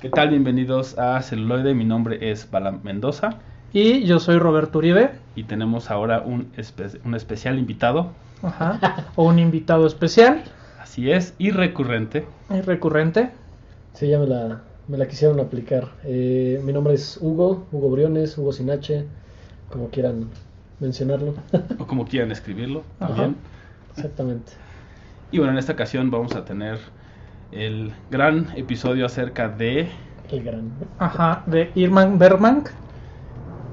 ¿Qué tal? Bienvenidos a Celuloide. Mi nombre es Balam Mendoza Y yo soy Roberto Uribe, y tenemos ahora un, espe- un especial invitado. ajá, o un invitado especial Así es, y recurrente. y recurrente. Sí, ya me la, me la quisieron aplicar. Eh, mi nombre es Hugo, Hugo Briones, Hugo Sinache, como quieran mencionarlo. o como quieran escribirlo Ajá. también. Exactamente. Y bueno, en esta ocasión vamos a tener el gran episodio acerca de El gran. Ajá, de Irman Bergman.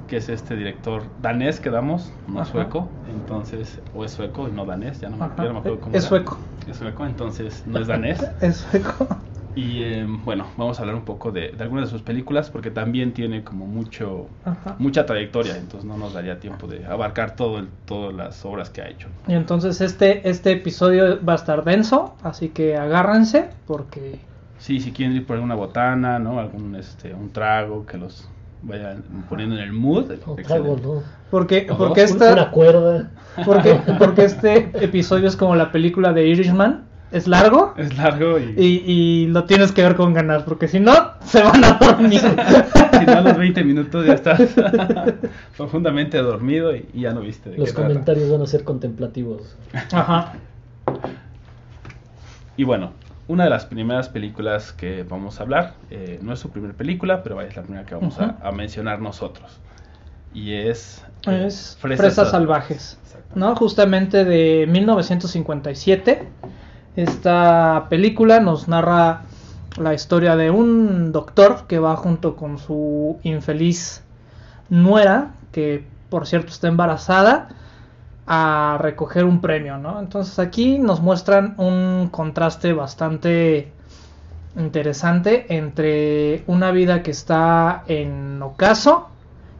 que es este director danés que damos, no Ajá. sueco, entonces, o es sueco y no danés, ya no me, ya no me acuerdo cómo es era. sueco. Es sueco, entonces no es danés. Es sueco. Y eh, bueno, vamos a hablar un poco de, de algunas de sus películas porque también tiene como mucho Ajá. mucha trayectoria, entonces no nos daría tiempo de abarcar todo el- todas las obras que ha hecho. Y entonces este, este episodio va a estar denso, así que agárrense porque Sí, si quieren ir por alguna botana, ¿no? Algún este un trago que los vayan poniendo en el mood. Excelente. trago, no. porque porque esta Una cuerda. porque porque este episodio es como la película de Irishman, es largo Es largo y, y, y lo tienes que ver con ganas, porque si no se van a dormir. si no a los 20 minutos ya estás profundamente dormido y, y ya no viste de Los qué trata. comentarios van a ser contemplativos. Ajá. Y bueno, una de las primeras películas que vamos a hablar, eh, no es su primera película, pero es la primera que vamos a- mencionar nosotros. Y es... eh, Es Fresas, Sal- Salvajes, Exactamente. ¿no? Justamente de 1957. Esta película nos narra la historia de un doctor que va junto con su infeliz nuera, que por cierto está embarazada, a recoger un premio, ¿no? Entonces aquí nos muestran un contraste bastante interesante entre una vida que está en ocaso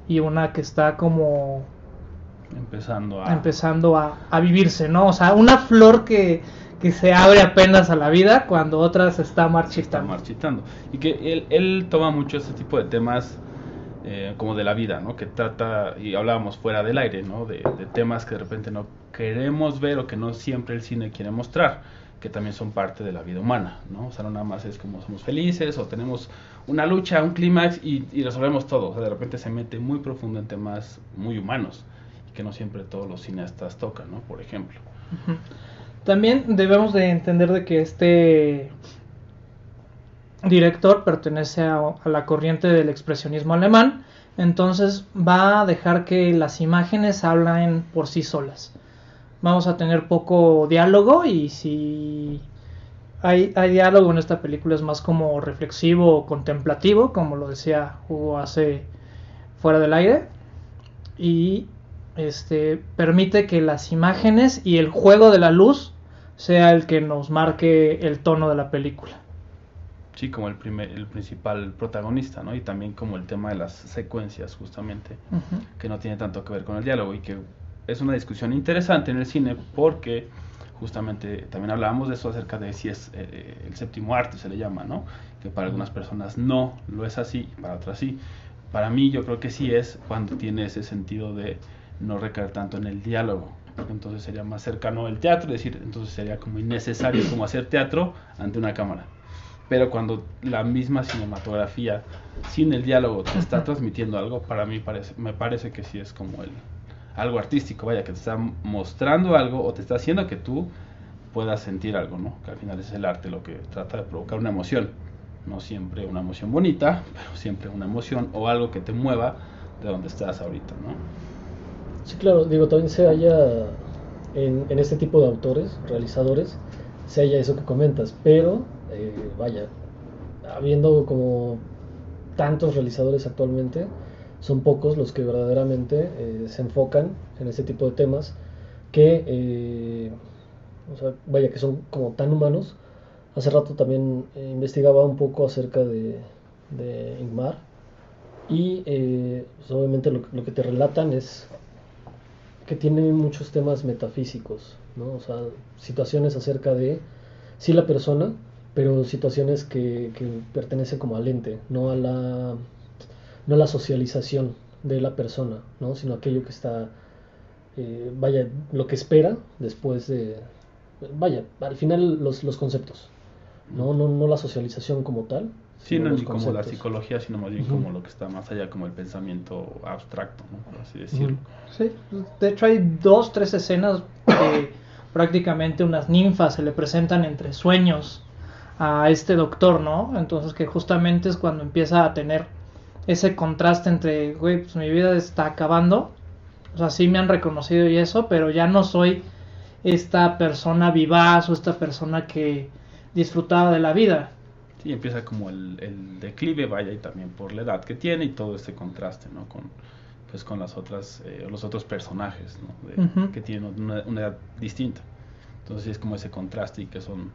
y una que está como Empezando a... empezando a, a vivirse, ¿no? O sea, una flor que, que se abre apenas a la vida cuando otra se está está marchitando. marchitando. Y que él, él toma mucho este tipo de temas eh, como de la vida, ¿no? Que trata, y hablábamos fuera del aire, ¿no? De, de temas que de repente no queremos ver o que no siempre el cine quiere mostrar, que también son parte de la vida humana, ¿no? O sea, no nada más es como somos felices o tenemos una lucha, un clímax y, y resolvemos todo. O sea, de repente se mete muy profundo en temas muy humanos y que no siempre todos los cineastas tocan, ¿no? Por ejemplo. También debemos de entender de que este director pertenece a, la corriente del expresionismo alemán, entonces va a dejar que las imágenes hablen por sí solas. Vamos a tener poco diálogo y si hay, hay diálogo en esta película es más como reflexivo o contemplativo, como lo decía Hugo hace fuera del aire. Y este permite que las imágenes y el juego de la luz sea el que nos marque el tono de la película. Sí, como el, primer, el principal protagonista, ¿no? Y también como el tema de las secuencias, justamente. Que no tiene tanto que ver con el diálogo y que es una discusión interesante en el cine porque justamente también hablábamos de eso acerca de si es eh, el séptimo arte se le llama, ¿no? Que para algunas personas no lo es así, y para otras sí. Para mí yo creo que sí es cuando tiene ese sentido de no recaer tanto en el diálogo. Entonces sería más cercano al teatro, es decir, entonces sería como innecesario como hacer teatro ante una cámara. Pero cuando la misma cinematografía sin el diálogo te está transmitiendo algo, para mí parece, me parece que sí es como el algo artístico, vaya, que te está mostrando algo o te está haciendo que tú puedas sentir algo, ¿no? Que al final es el arte lo que trata de provocar una emoción. No siempre una emoción bonita, pero siempre una emoción o algo que te mueva de donde estás ahorita, ¿no? Sí, claro, digo, también se halla en, en este tipo de autores, realizadores, se halla eso que comentas, pero eh, vaya, habiendo como tantos realizadores actualmente, son pocos los que verdaderamente eh, se enfocan en este tipo de temas que, eh, o sea, vaya, que son como tan humanos. Hace rato también eh, investigaba un poco acerca de, de Ingmar y eh, pues, obviamente lo, lo que te relatan es que tiene muchos temas metafísicos, ¿no? O sea, situaciones acerca de, sí la persona, pero situaciones que, que pertenecen como al ente, no a la, no a la socialización de la persona, ¿no? Sino aquello que está, eh, vaya, lo que espera después de, vaya, al final los, los conceptos, ¿no? No, no la socialización como tal. Sí, no ni como la psicología, sino más bien como lo que está más allá, como el pensamiento abstracto, ¿no? por así decirlo. Sí, de hecho hay dos, tres escenas que prácticamente unas ninfas se le presentan entre sueños a este doctor, ¿no? Entonces que justamente es cuando empieza a tener ese contraste entre, güey, pues mi vida está acabando, o sea, sí me han reconocido y eso, pero ya no soy esta persona vivaz o esta persona que disfrutaba de la vida. Sí, empieza como el, el declive, vaya, y también por la edad que tiene y todo este contraste, ¿no? Con, pues con las otras, eh, los otros personajes, ¿no? De- Ujú. Que tienen una, una edad distinta. Entonces es como ese contraste y que son,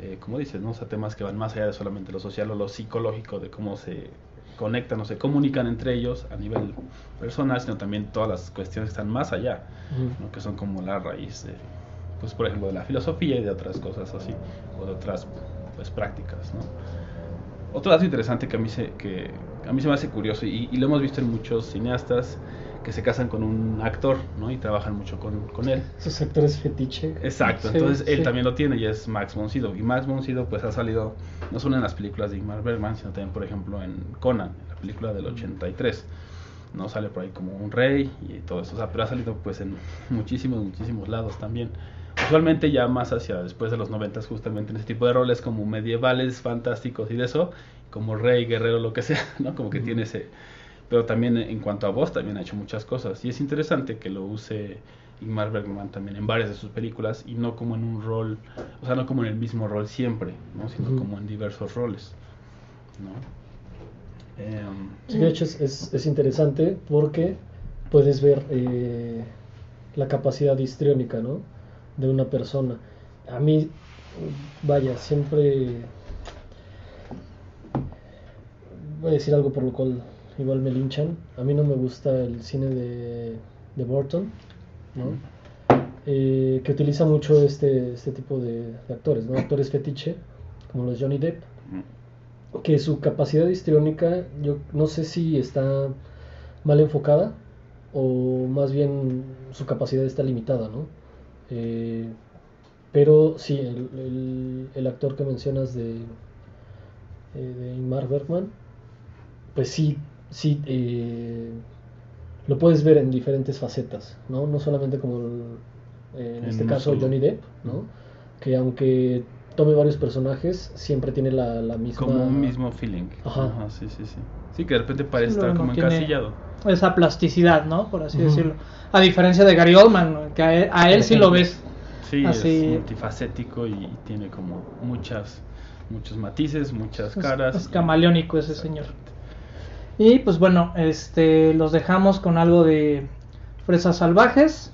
eh, como dices, ¿no? O sea, temas que van más allá de solamente lo social o lo psicológico, de cómo se conectan o se comunican entre ellos a nivel personal, sino también todas las cuestiones que están más allá, Ujú. ¿no? que son como la raíz de, pues por ejemplo, de la filosofía y de otras cosas así, o de otras pues prácticas, ¿no? Otro dato interesante que a mí se, que a mí se me hace curioso y, y lo hemos visto en muchos cineastas que se casan con un actor, ¿no? Y trabajan mucho con, con él. Esos actores fetiche. Exacto, Sí, entonces él sí. también lo tiene y es Max von Sydow. Y Max von Sydow pues ha salido no solo en las películas de Ingmar Bergman, sino también, por ejemplo, en Conan, la película del 83. No sale por ahí como un rey y todo eso, o sea, pero ha salido pues en muchísimos, muchísimos lados también. Usualmente ya más hacia después de los 90 justamente en ese tipo de roles como medievales, fantásticos y de eso, como rey, guerrero, lo que sea, ¿no? Como que tiene ese... Pero también en cuanto a voz también ha hecho muchas cosas y es interesante que lo use Ingmar Bergman también en varias de sus películas y no como en un rol, o sea, no como en el mismo rol siempre, ¿no? Sino como en diversos roles, ¿no? Em, Sí, de hecho es, es, es interesante porque puedes ver eh, la capacidad histriónica, ¿no? De una persona. A mí, vaya, siempre voy a decir algo por lo cual igual me linchan. A mí no me gusta el cine de, de Burton, ¿no? Eh, que utiliza mucho este, este tipo de, de actores, ¿no? Actores fetiche, como los Johnny Depp que su capacidad histriónica, yo no sé si está mal enfocada o más bien su capacidad está limitada, ¿no? Eh, pero sí, el, el- el actor que mencionas de, eh, de Ingmar Bergman, pues sí, sí, eh, lo puedes ver en diferentes facetas, ¿no? No solamente como el- en En este caso solo. Johnny Depp, ¿no? Que aunque tome varios personajes, siempre tiene la, la misma... como un mismo feeling. Ajá. sí, sí, sí. Sí, que de repente parece Sí, estar como encasillado. Esa plasticidad, ¿no? Por así decirlo. A diferencia de Gary Oldman, que a él, a él sí lo ves. Sí, Así- es multifacético y tiene como muchas, muchos matices, muchas caras. es camaleónico ese señor. Y pues bueno, este los dejamos con algo de fresas salvajes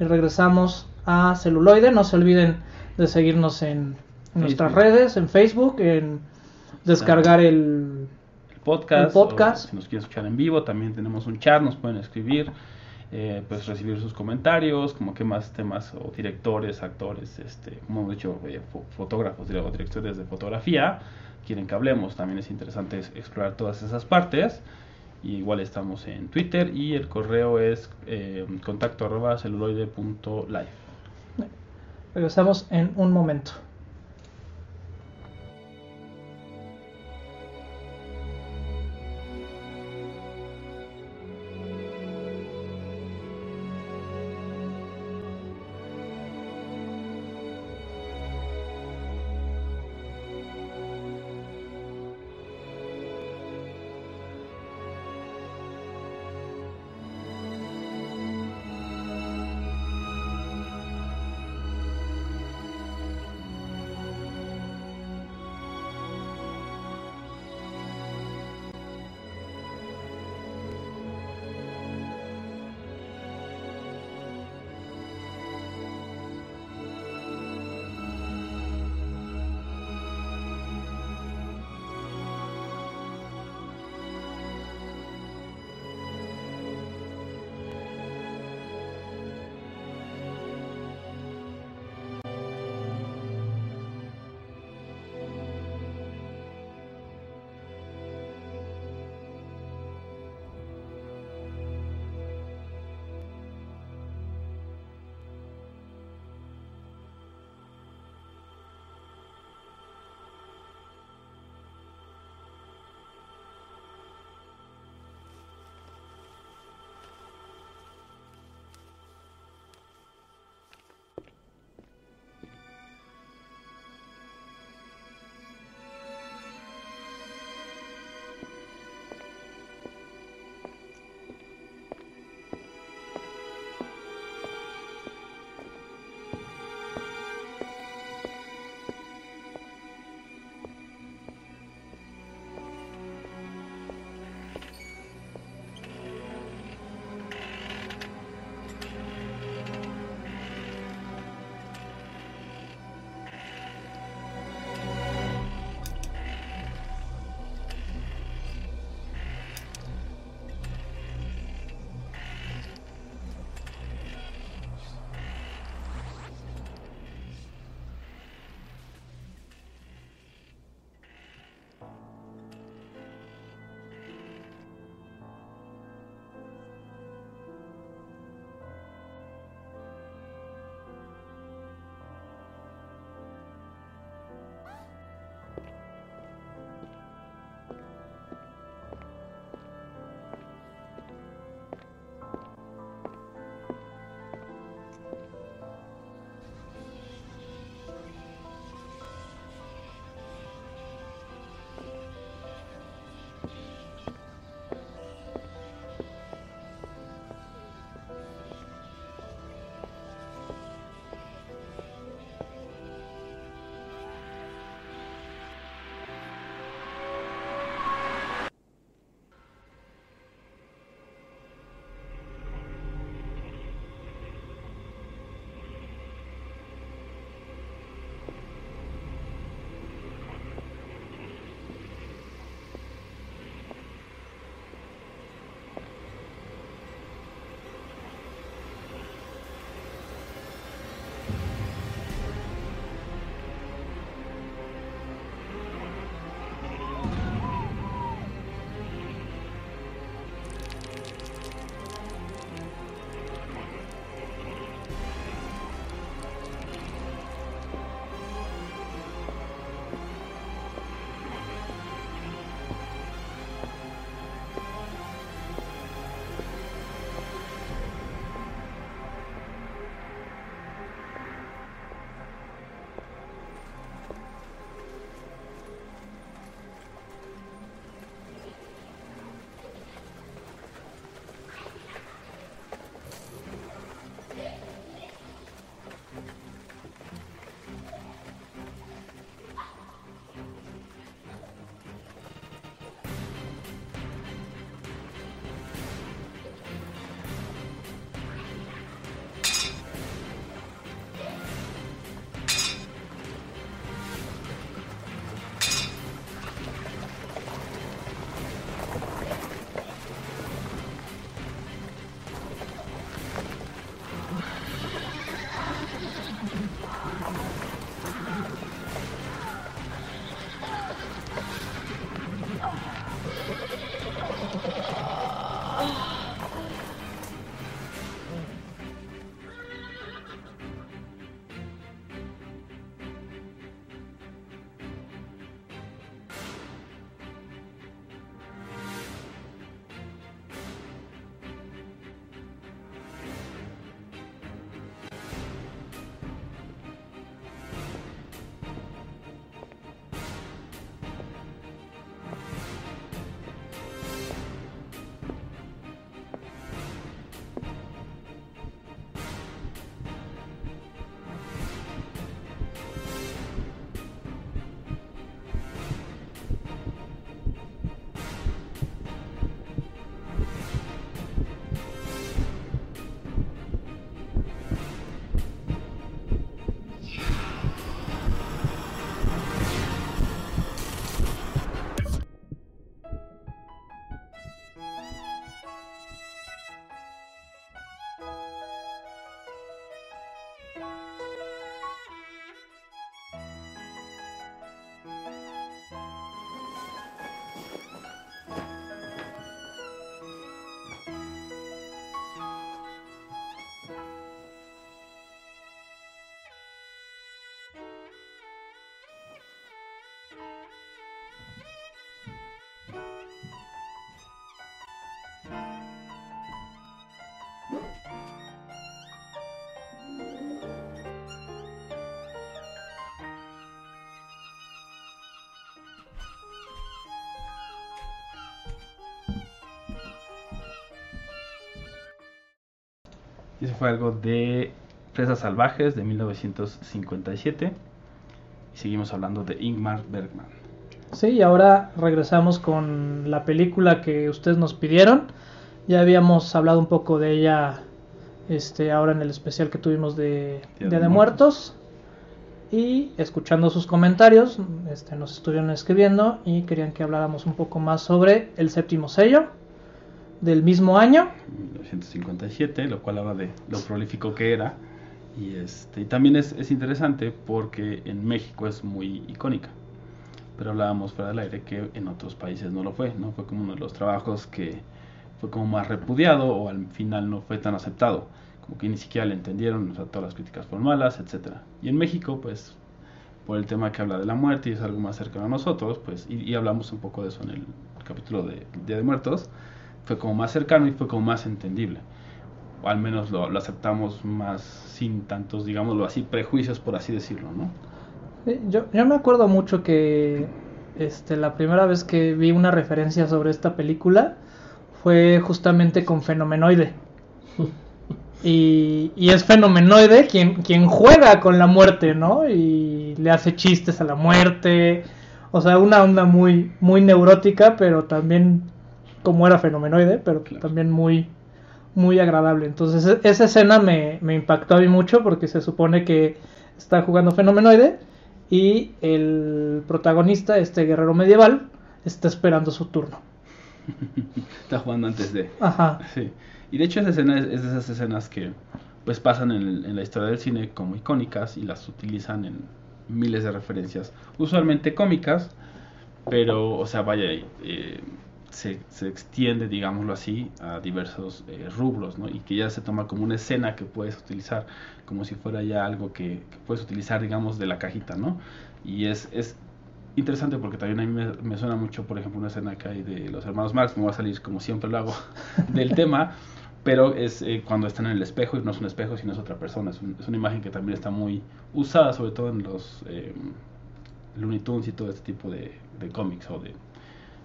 y regresamos a celuloide. No se olviden de seguirnos en, en nuestras redes, en Facebook, en descargar el podcast. El podcast. o si nos quieren escuchar en vivo, también tenemos un chat, nos pueden escribir, eh, pues recibir sus comentarios, como que más temas o directores, actores, este, como hemos dicho, eh, fo- fotógrafos o directores de fotografía, quieren que hablemos, también es interesante es- explorar todas esas partes. Y igual estamos en Twitter y el correo es eh, contacto arroba celuloide punto live. regresamos en un momento. Eso fue algo de Fresas Salvajes de 1957. Y seguimos hablando de Ingmar Bergman. Sí, y ahora regresamos con la película que ustedes nos pidieron. Ya habíamos hablado un poco de ella este, ahora en el especial que tuvimos de Día, de, Muertos. Y escuchando sus comentarios, este, nos estuvieron escribiendo y querían que habláramos un poco más sobre el séptimo sello del mismo año. 1957, lo cual habla de lo prolífico que era. Y, este, y también es, es interesante porque en México es muy icónica pero hablábamos fuera del aire que en otros países no lo fue, no fue como uno de los trabajos que fue como más repudiado o al final no fue tan aceptado, como que ni siquiera le entendieron, o todas las críticas fueron malas, etcétera. Y en México, pues, por el tema que habla de la muerte y es algo más cercano a nosotros, pues, y, hablamos un poco de eso en el capítulo de Día de Muertos, fue como más cercano y fue como más entendible. O al menos lo, lo aceptamos más sin tantos, digámoslo así, prejuicios, por así decirlo, ¿no? Yo, yo me acuerdo mucho que este, la primera vez que vi una referencia sobre esta película fue justamente con Fenomenoide. Y, y, es Fenomenoide quien, quien juega con la muerte, ¿no? Y le hace chistes a la muerte. O sea, una onda muy, muy neurótica, pero también como era Fenomenoide, pero también muy, muy agradable. Entonces, e, esa escena me, me impactó a mí mucho porque se supone que está jugando Fenomenoide y el protagonista, este guerrero medieval, está esperando su turno. está jugando antes de. Ajá. Sí. Y de hecho esa escena es, de esas escenas que pues pasan en, la historia del cine como icónicas y las utilizan en miles de referencias, usualmente cómicas, pero, o sea, vaya, eh, se, extiende, digámoslo así, a diversos eh, rubros, ¿no? Y que ya se toma como una escena que puedes utilizar, como si fuera ya algo que, puedes utilizar, digamos, de la cajita, ¿no? Y es, es interesante porque también a mí me, suena mucho, por ejemplo, una escena que hay de los hermanos Marx, me va a salir como siempre lo hago del tema, pero es eh, cuando están en el espejo y no es un espejo, sino es otra persona. Es, es una imagen que también está muy usada, sobre todo en los eh, Looney Tunes y todo este tipo de, de cómics o de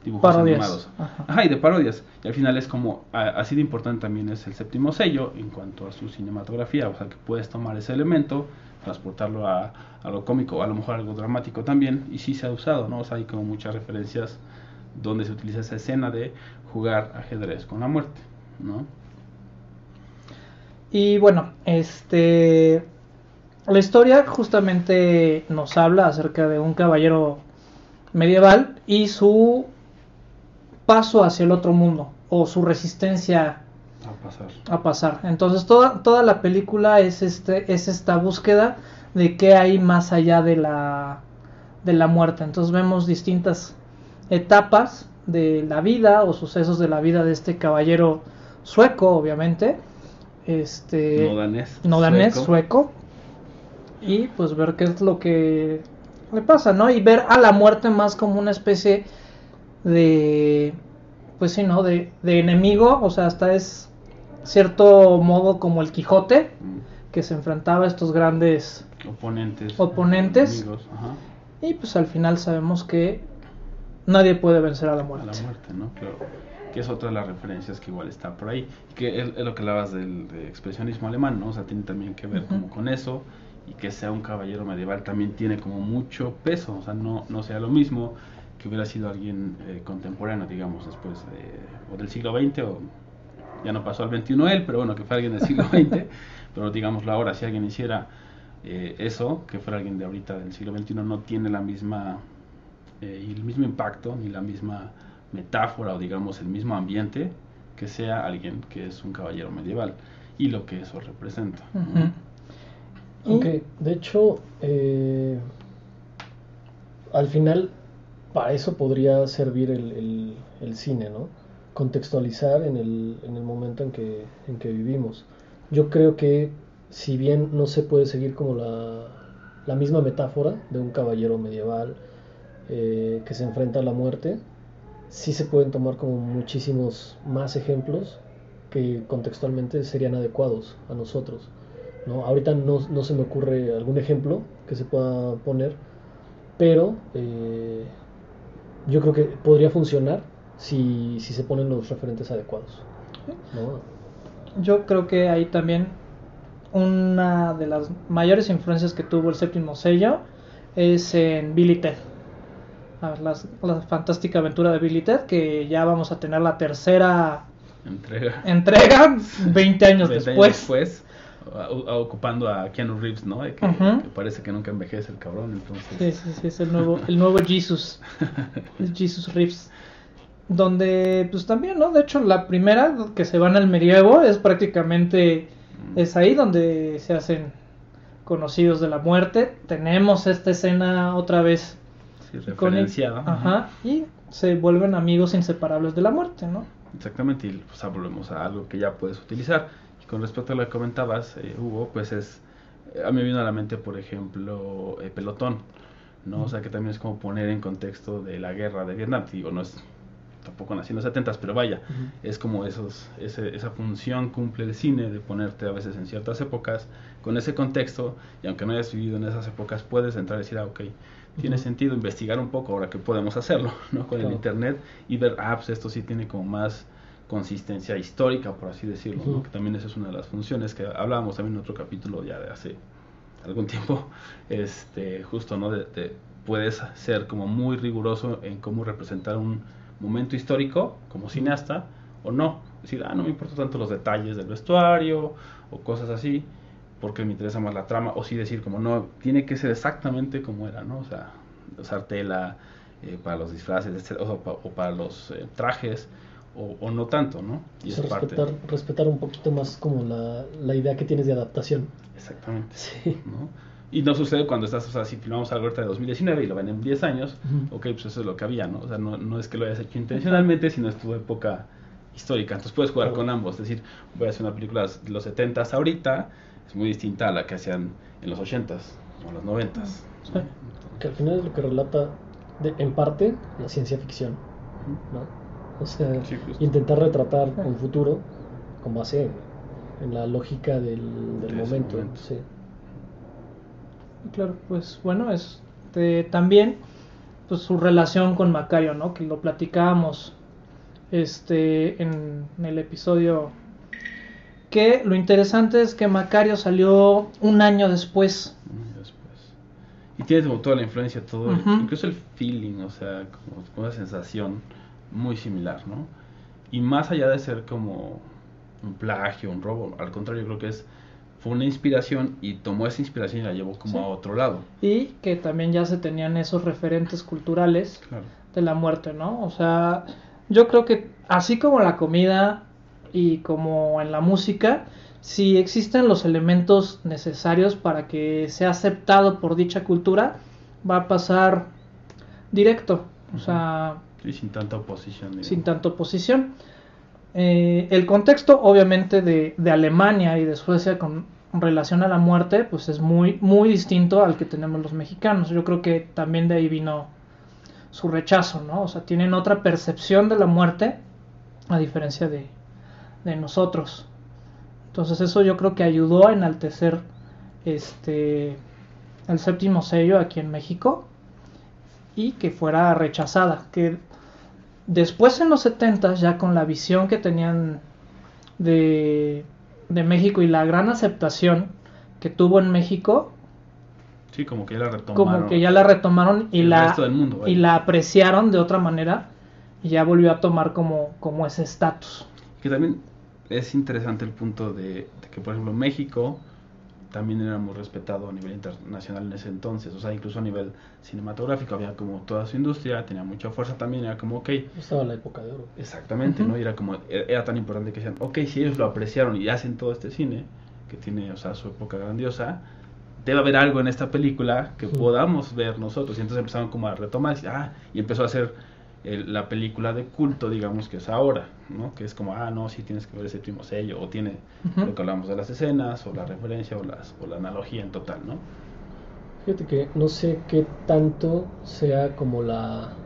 dibujos animados. Ajá. y de parodias. Y al final es como, así de importante también es el séptimo sello en cuanto a su cinematografía, o sea que puedes tomar ese elemento, transportarlo a, a lo cómico, a lo mejor algo dramático también, y sí se ha usado, ¿no? O sea, hay como muchas referencias donde se utiliza esa escena de jugar ajedrez con la muerte, ¿no? Y bueno, este la historia justamente nos habla acerca de un caballero medieval y su paso hacia el otro mundo o su resistencia a pasar. A pasar. Entonces toda, toda la película es, este, es esta búsqueda de qué hay más allá de la, de la muerte. Entonces vemos distintas etapas de la vida o sucesos de la vida de este caballero sueco, obviamente. Este, no danés. No danés, sueco. Y pues ver qué es lo que le pasa, ¿no? Y ver a la muerte más como una especie de, pues sí, ¿no? De, de enemigo, o sea, hasta es cierto modo como el Quijote, mm. que se enfrentaba a estos grandes oponentes. oponentes Y pues al final sabemos que nadie puede vencer a la muerte. A la muerte, ¿no? Claro. Que es otra de las referencias que igual está por ahí. Que es, lo que hablabas del expresionismo alemán, ¿no? O sea, tiene también que ver como con eso. Y que sea un caballero medieval también tiene como mucho peso. O sea, no, no sea lo mismo que hubiera sido alguien eh, contemporáneo, digamos, después o del siglo XX, o ya no pasó al XXI él, pero bueno, que fue alguien del siglo XX, pero digámoslo ahora, si alguien hiciera eh, eso, que fuera alguien de ahorita del siglo XXI, no tiene la misma, eh, y el mismo impacto, ni la misma metáfora, o digamos el mismo ambiente, que sea alguien que es un caballero medieval, y lo que eso representa. Aunque, de hecho, al final para eso podría servir el, el, cine, ¿no? Contextualizar en el, en el momento en que, en que vivimos. Yo creo que si bien no se puede seguir como la, la misma metáfora de un caballero medieval eh, que se enfrenta a la muerte, sí se pueden tomar como muchísimos más ejemplos que contextualmente serían adecuados a nosotros. ¿no? Ahorita no, no se me ocurre algún ejemplo que se pueda poner, pero eh, yo creo que podría funcionar si, si se ponen los referentes adecuados. Yo creo que ahí también una de las mayores influencias que tuvo el séptimo sello es en Billy Ted. A ver, las- la fantástica aventura de Billy Ted, que ya vamos a tener la tercera Entrega. entrega 20 años 20 después. después, a- a- ocupando a Keanu Reeves, ¿no? Que, que parece que nunca envejece el cabrón, entonces. Sí, sí, sí, es el nuevo, el nuevo Jesus. Es Jesus Reeves. Donde, pues también, ¿no? De hecho, la primera que se van al medievo es prácticamente. Es ahí donde se hacen conocidos de la muerte. Tenemos esta escena otra vez Sí, con el- referenciada. Ajá. Y se vuelven amigos inseparables de la muerte, ¿no? Exactamente, y pues, volvemos a algo que ya puedes utilizar. Con respecto a lo que comentabas, eh, Hugo, pues es, a mí me vino a la mente, por ejemplo, eh, Pelotón, ¿no? O sea, que también es como poner en contexto de la guerra de Vietnam, digo, no es, tampoco nació en los 70 pero vaya, es como esos, ese- esa función cumple el cine de ponerte a veces en ciertas épocas con ese contexto, y aunque no hayas vivido en esas épocas, puedes entrar y decir, ah, ok, tiene sentido investigar un poco ahora que podemos hacerlo, ¿no? Con el internet y ver, ah, pues esto sí tiene como más consistencia histórica, por así decirlo. Que también esa es una de las funciones que hablábamos también en otro capítulo ya de hace algún tiempo, este, justo, ¿no? De, de- puedes ser como muy riguroso en cómo representar un momento histórico como cineasta o no. Decir, ah, no me importan tanto los detalles del vestuario o cosas así, porque me interesa más la trama, o sí decir como no, tiene que ser exactamente como era, ¿no? O sea, usar tela eh, para los disfraces, etcétera, o, pa- o para los eh, trajes, o, o no tanto, ¿no? Y O sea, es parte. respetar, respetar un poquito más como la, la idea que tienes de adaptación. Exactamente. Sí. ¿no? Y no sucede cuando estás, o sea, si filmamos algo ahorita de 2019 y lo ven en 10 años, Ujú. ok, pues eso es lo que había, ¿no? O sea, no, no es que lo hayas hecho intencionalmente, sino es tu época histórica. Entonces puedes jugar con ambos, es decir, voy a hacer una película de los 70s ahorita, es muy distinta a la que hacían en los 80s o los 90s. Sí. ¿no? Que al final es lo que relata, de- en parte, la ciencia ficción. ¿no? O sea, Sí, intentar retratar un futuro con base en, en la lógica del, del De ese momento. momento. Sí. Claro, pues bueno, este, también pues su relación con Macario, ¿no? Que lo platicábamos este en, en el episodio que lo interesante es que Macario salió un año después. Y después. Y tienes como toda la influencia, todo, incluso el feeling, o sea, como, como una sensación muy similar, ¿no? Y más allá de ser como un plagio, un robo, al contrario, yo creo que es fue una inspiración y tomó esa inspiración y la llevó como Sí. a otro lado. Y que también ya se tenían esos referentes culturales Claro. de la muerte, ¿no? O sea, yo creo que así como la comida y como en la música, si existen los elementos necesarios para que sea aceptado por dicha cultura, va a pasar directo, o sea, Y sin tanta oposición. sin tanta oposición. Eh, el contexto, obviamente, de, de Alemania y de Suecia con relación a la muerte, pues es muy, muy distinto al que tenemos los mexicanos. Yo creo que también de ahí vino su rechazo, ¿no? O sea, tienen otra percepción de la muerte a diferencia de, de nosotros. Entonces eso yo creo que ayudó a enaltecer este el séptimo sello aquí en México y que fuera rechazada, que después en los 70 ya con la visión que tenían de, de México y la gran aceptación que tuvo en México, Sí, como que ya la retomaron. como que ya la retomaron y la mundo, y la apreciaron de otra manera y ya volvió a tomar como, como ese estatus. Que también es interesante el punto de, de que, por ejemplo, México también era muy respetado a nivel internacional en ese entonces. O sea, incluso a nivel cinematográfico había como toda su industria, tenía mucha fuerza también, era como, ok, Estaba la época de oro. exactamente. ¿no? Y era como, era, era tan importante que decían, ok, si ellos lo apreciaron y hacen todo este cine, que tiene, o sea, su época grandiosa, debe haber algo en esta película que podamos ver nosotros. Y entonces empezaron como a retomar, ah, y empezó a hacer el- la película de culto, digamos, que es ahora, ¿no? Que es como, ah, no, sí tienes que ver ese séptimo sello, o tiene lo que hablamos de las escenas, o la referencia, o, las, o la analogía en total, ¿no? Fíjate que no sé qué tanto sea como la...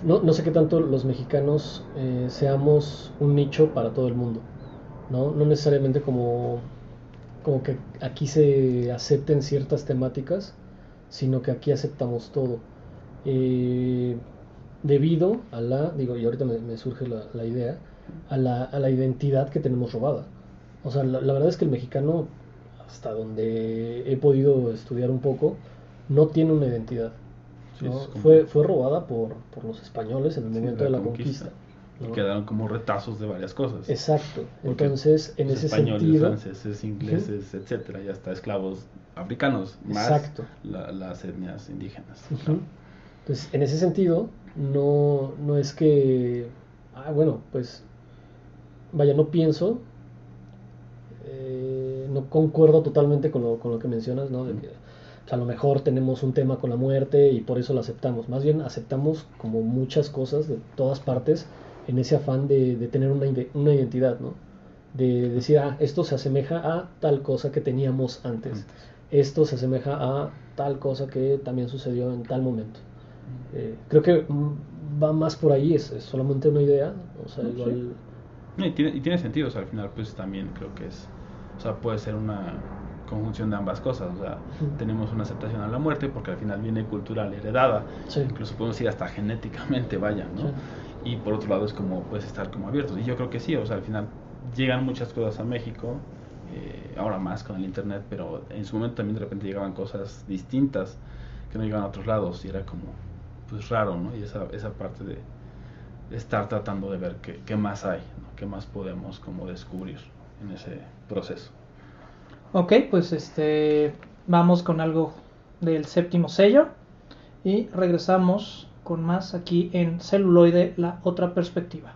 No, no sé qué tanto los mexicanos eh, seamos un nicho para todo el mundo, ¿no? No necesariamente como, como que aquí se acepten ciertas temáticas, sino que aquí aceptamos todo. Eh, debido a la, digo, y ahorita me, me surge la, la idea, a la, a la identidad que tenemos robada. O sea, la, la verdad es que el mexicano, hasta donde he podido estudiar un poco, no tiene una identidad. Sí, ¿no? es como- Fue, fue robada por, por los españoles en el momento de la conquista. conquista. Y quedaron como retazos de varias cosas. Exacto. Porque Entonces, en los ese españoles, sentido, franceses, ingleses, etcétera, y hasta esclavos africanos, más Exacto. la- las etnias indígenas. Claro. Entonces, en ese sentido, no, no es que, ah, bueno, pues, vaya, no pienso, eh, no concuerdo totalmente con lo, con lo que mencionas, ¿no? De que o sea, a lo mejor tenemos un tema con la muerte y por eso lo aceptamos. Más bien aceptamos como muchas cosas de todas partes en ese afán de, de tener una, una identidad, ¿no? De decir, ah, esto se asemeja a tal cosa que teníamos antes. Antes. Esto se asemeja a tal cosa que también sucedió en tal momento. Eh, creo que mm, va más por ahí, es, es solamente una idea. O sea, Sí. igual. No, y, tiene, y tiene sentido, o sea, al final pues también creo que es, o sea, puede ser una conjunción de ambas cosas, o sea, tenemos una aceptación a la muerte porque al final viene cultural heredada, Sí. incluso podemos decir hasta genéticamente, vaya, ¿no? Y por otro lado es como puedes estar como abiertos, y yo creo que sí, o sea, al final llegan muchas cosas a México, eh, ahora más con el internet, pero en su momento también de repente llegaban cosas distintas que no llegaban a otros lados y era como pues raro, ¿no? Y esa, esa parte de estar tratando de ver qué, qué más hay, ¿no? qué más podemos como descubrir en ese proceso. Ok, pues este vamos con algo del séptimo sello y regresamos con más aquí en celuloide, la otra perspectiva.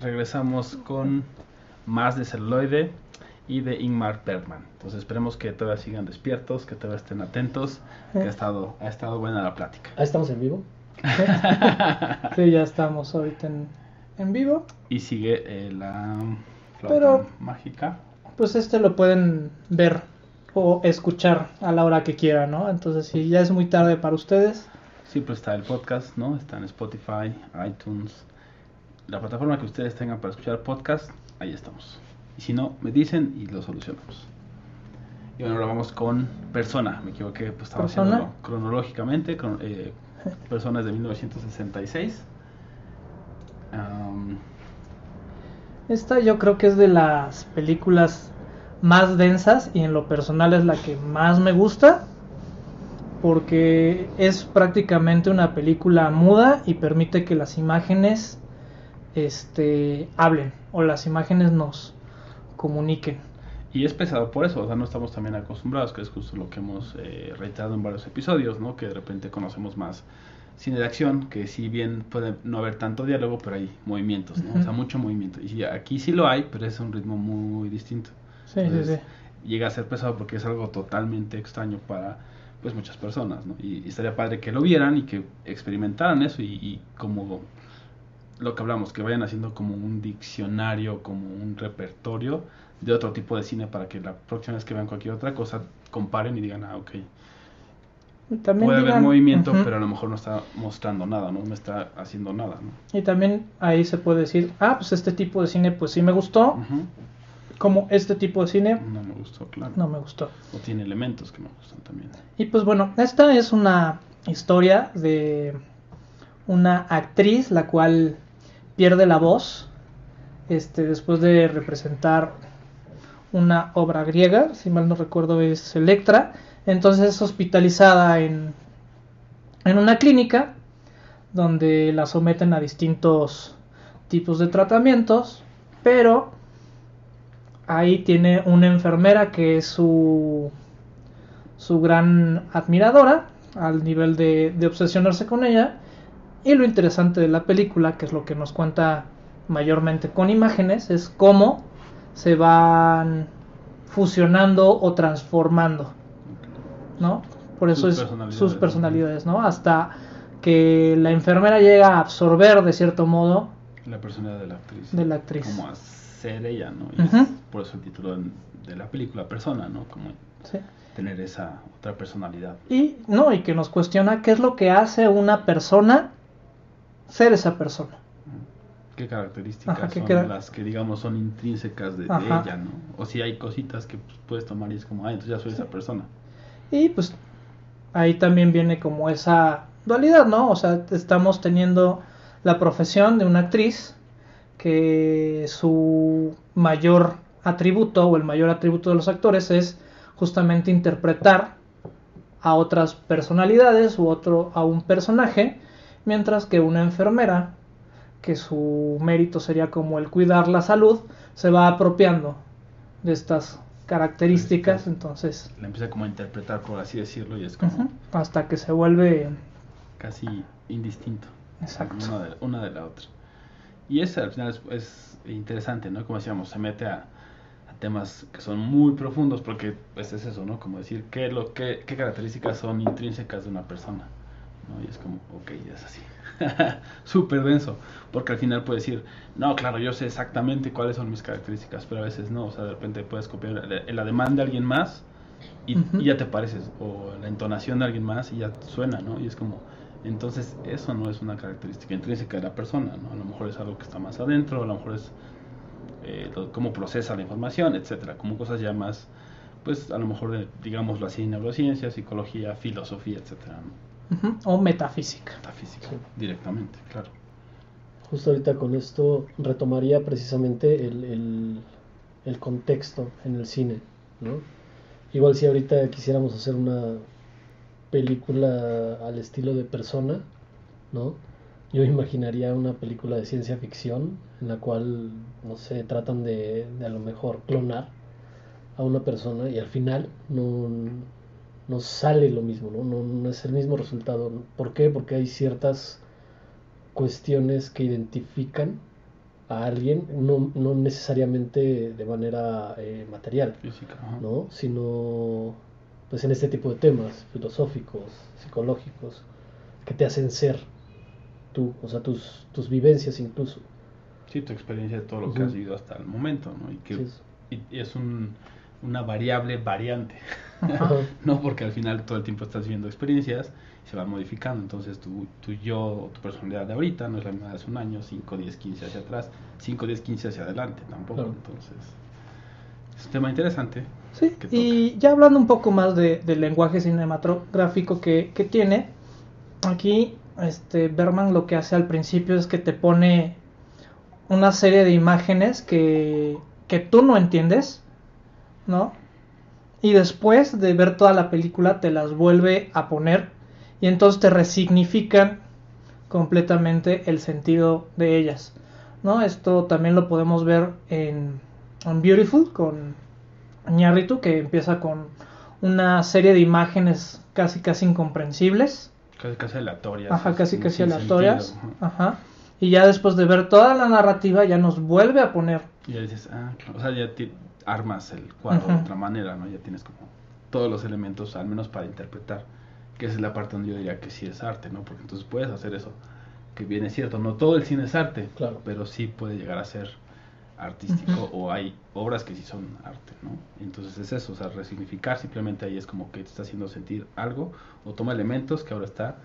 Regresamos con más de celuloide y de Ingmar Bergman. Entonces esperemos que todavía sigan despiertos, que todavía estén atentos, que ha estado, ha estado buena la plática. Ah, estamos en vivo. Sí, ya estamos ahorita en, en vivo. Y sigue eh, la flauta Pero- mágica. Pues este lo pueden ver o escuchar a la hora que quieran, ¿no? Entonces, si ya es muy tarde para ustedes, Siempre está el podcast, ¿no? Está en Spotify, iTunes, la plataforma que ustedes tengan para escuchar podcast, ahí estamos. Y si no, me dicen y lo solucionamos. Y bueno, ahora vamos con Persona. Me equivoqué, pues estaba Persona. haciéndolo cronológicamente. Con, eh, Persona es de 1966. Am, esta yo creo que es de las películas más densas y en lo personal es la que más me gusta porque es prácticamente una película muda y permite que las imágenes este hablen o las imágenes nos comuniquen. Y es pesado por eso, o sea, no estamos también acostumbrados, que es justo lo que hemos eh, reiterado en varios episodios, ¿no? Que de repente conocemos más cine de acción, que si bien puede no haber tanto diálogo, pero hay movimientos, ¿no? O sea, mucho movimiento. Y aquí sí lo hay, pero es un ritmo muy distinto. Sí, sí, sí. Llega a ser pesado porque es algo totalmente extraño para pues muchas personas, ¿no? Y, y estaría padre que lo vieran y que experimentaran eso y, y como lo que hablamos, que vayan haciendo como un diccionario, como un repertorio de otro tipo de cine para que la próxima vez que vean cualquier otra cosa comparen y digan, ah, ok, También puede haber digan- movimiento, Ujú. pero a lo mejor no está mostrando nada, ¿no? No está haciendo nada, ¿no? Y también ahí se puede decir, ah, pues este tipo de cine pues sí me gustó, Ujú. como este tipo de cine No me gustó, claro. no me gustó. O tiene elementos que me gustan también. Y pues bueno, esta es una historia de una actriz la cual pierde la voz este, después de representar una obra griega, si mal no recuerdo es Electra, entonces es hospitalizada en, en una clínica donde la someten a distintos tipos de tratamientos, pero ahí tiene una enfermera que es su su gran admiradora al nivel de, de obsesionarse con ella y lo interesante de la película que es lo que nos cuenta mayormente con imágenes es cómo se van fusionando o transformando no por eso Sus es personalidades. sus personalidades no hasta que la enfermera llega a absorber de cierto modo La personalidad de la actriz. de la actriz Como a ser ella, ¿no? Y es por eso el título de, de la película, persona, ¿no? Como Sí. tener esa otra personalidad. Y no, y que nos cuestiona qué es lo que hace una persona ser esa persona. ¿Qué características Ajá, ¿qué son las que, digamos, son intrínsecas de, ella, ¿no? O si hay cositas que pues, puedes tomar y es como, ah, entonces ya soy esa persona. Y pues ahí también viene como esa dualidad, ¿no? O sea, estamos teniendo la profesión de una actriz que su mayor atributo o el mayor atributo de los actores es justamente interpretar a otras personalidades u otro a un personaje, mientras que una enfermera que su mérito sería como el cuidar la salud, se va apropiando de estas características, entonces La empieza como a interpretar, por así decirlo, y es como hasta que se vuelve casi indistinto. exacto. Una de, una de la otra. Y eso al final es, es interesante, ¿no? Como decíamos, se mete a, a temas que son muy profundos porque pues, es eso, ¿no? Como decir qué, lo, qué, qué características son intrínsecas de una persona, ¿no? Y es como, ok, ya es así. Súper denso, porque al final puedes decir, no, claro, yo sé exactamente cuáles son mis características, pero a veces no, o sea, de repente puedes copiar el, ademán de alguien más y, ya te pareces, o la entonación de alguien más y ya suena, ¿no? Y es como, entonces eso no es una característica intrínseca de la persona, ¿no? A lo mejor es algo que está más adentro, a lo mejor es eh, lo- cómo procesa la información, etcétera, como cosas ya más, pues a lo mejor de, digámoslo así, neurociencia, psicología, filosofía, etcétera, ¿no? O metafísica. Metafísica, Sí. directamente, claro. Justo ahorita con esto retomaría precisamente el, el- el contexto en el cine, ¿no? Igual si ahorita quisiéramos hacer una película al estilo de persona, ¿no? Yo imaginaría una película de ciencia ficción en la cual, no sé, tratan de, de a lo mejor clonar a una persona y al final no, no sale lo mismo, ¿no? No, no es el mismo resultado. ¿Por qué? Porque hay ciertas cuestiones que identifican a alguien, no, no necesariamente de manera eh, material, Física. ¿no? Sino pues en este tipo de temas filosóficos, psicológicos, que te hacen ser tú, o sea, tus, tus vivencias incluso. Sí, tu experiencia de todo lo que has vivido hasta el momento, ¿no? Y que Sí. y- y es un, una variable variante. ¿no? Porque al final todo el tiempo estás viviendo experiencias y se van modificando, entonces tu, tu yo, tu personalidad de ahorita no es la misma de hace un año, 5, 10, 15 hacia atrás, 5, 10, 15 hacia adelante tampoco, Claro. entonces es un tema interesante. Sí, y ya hablando un poco más de- del lenguaje cinematográfico que, que tiene, aquí este Berman lo que hace al principio es que te pone una serie de imágenes que, que tú no entiendes, ¿no? Y después de ver toda la película te las vuelve a poner y entonces te resignifican completamente el sentido de ellas, ¿no? Esto también lo podemos ver en, en Beautiful con Ñarritu que empieza con una serie de imágenes casi casi incomprensibles, Casi, casi aleatorias. ajá, casi casi aleatorias, ajá. y ya después de ver toda la narrativa ya nos vuelve a poner, Y ya dices, ah, claro, o sea, ya armas el cuadro de otra manera, ¿no? Ya tienes como todos los elementos, al menos para interpretar, que esa es la parte donde yo diría que sí es arte, ¿no? Porque entonces puedes hacer eso, que bien es cierto, no todo el cine es arte, Claro. pero sí puede llegar a ser artístico o hay obras que sí son arte, ¿no? Entonces es eso, o sea, resignificar simplemente ahí es como que te está haciendo sentir algo o toma elementos que ahora está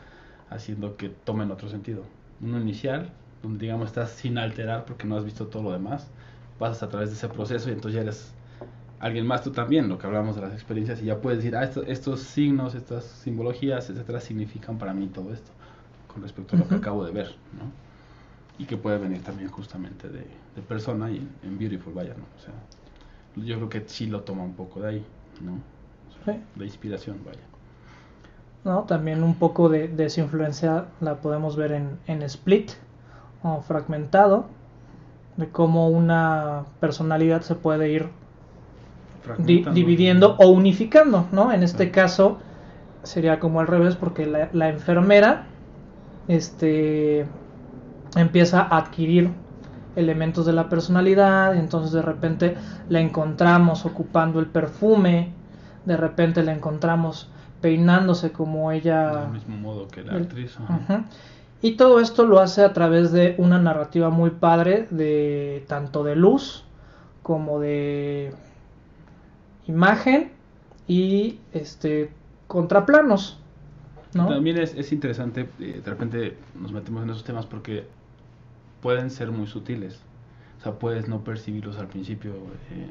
haciendo que tomen otro sentido. Uno inicial, donde digamos estás sin alterar porque no has visto todo lo demás, pasas a través de ese proceso y entonces ya eres alguien más tú también, lo que hablamos de las experiencias y ya puedes decir, ah, esto- estos signos, estas simbologías, etcétera, significan para mí todo esto con respecto a lo que acabo de ver, ¿no? Y que puede venir también justamente de, de persona y en, en Beautiful, vaya, ¿no? O sea, yo creo que sí lo toma un poco de ahí, ¿no? O sea, Sí. De inspiración, vaya. ¿no? También un poco de, de su influencia la podemos ver en, en Split o Fragmentado, de cómo una personalidad se puede ir di- dividiendo o unificando, ¿no? En este caso sería como al revés porque la, la enfermera este empieza a adquirir elementos de la personalidad y entonces de repente la encontramos ocupando el perfume, de repente la encontramos peinándose como ella Del mismo modo que la el- actriz. ajá. Y todo esto lo hace a través de una narrativa muy padre de tanto de luz como de imagen y este contraplanos, ¿no? También es, es interesante, eh, de repente nos metemos en esos temas porque pueden ser muy sutiles. O sea, puedes no percibirlos al principio, eh,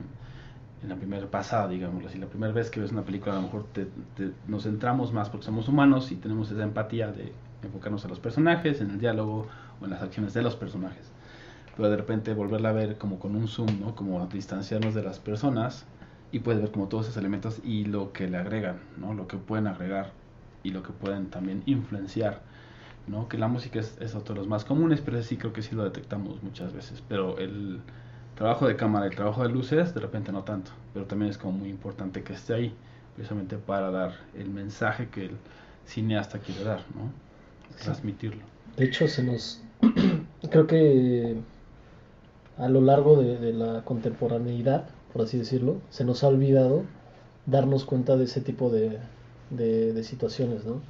en la primera pasada, digámoslo así. La primera vez que ves una película, a lo mejor te- te- nos centramos más porque somos humanos y tenemos esa empatía de enfocarnos en los personajes, en el diálogo o en las acciones de los personajes. Pero de repente volverla a ver como con un zoom, ¿no? Como distanciarnos de las personas y puedes ver como todos esos elementos y lo que le agregan, ¿no? Lo que pueden agregar y lo que pueden también influenciar, ¿no? Que la música es, es otro de los más comunes, pero sí creo que sí lo detectamos muchas veces. Pero el trabajo de cámara, el trabajo de luces, de repente no tanto, pero también es como muy importante que esté ahí, precisamente para dar el mensaje que el cineasta quiere dar, ¿no? Transmitirlo. De hecho, se nos. creo que a lo largo de, de la contemporaneidad, por así decirlo, se nos ha olvidado darnos cuenta de ese tipo de, de- situaciones, ¿no?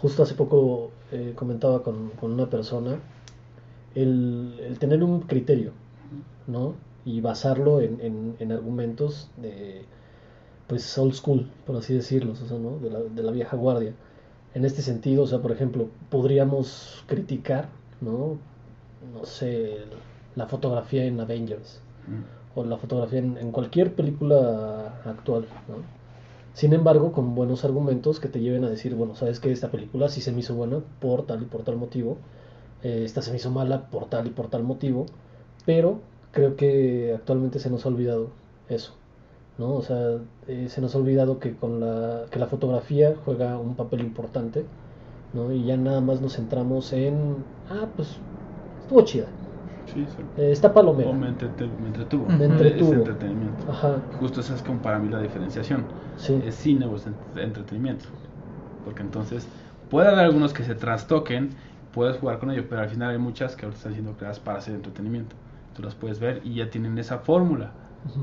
Justo hace poco eh, comentaba con, con una persona el, el tener un criterio, ¿no? Y basarlo en, en- en argumentos de, pues, old school, por así decirlo, ¿no? De la, de la vieja guardia. En este sentido, o sea, por ejemplo, podríamos criticar, ¿no? No sé, la fotografía en Avengers Mm. o la fotografía en, en cualquier película actual, ¿no? Sin embargo, con buenos argumentos que te lleven a decir, bueno, sabes que esta película sí se me hizo buena por tal y por tal motivo, eh, esta se me hizo mala por tal y por tal motivo, pero creo que actualmente se nos ha olvidado eso, ¿no? O sea, eh, se nos ha olvidado que con la que la fotografía juega un papel importante, ¿no? Y ya nada más nos centramos en, ah, pues estuvo chida, Sí, sí. eh, está palomera. O me, entrete- me entretuvo. Me entretuvo. Es entretenimiento. Ajá, Justo esa es como para mí la diferenciación. sí. es cine o es ent- entretenimiento. Porque entonces puede haber algunos que se trastoquen, puedes jugar con ello, pero al final hay muchas que ahorita están siendo creadas para hacer entretenimiento. tú las puedes ver y ya tienen esa fórmula,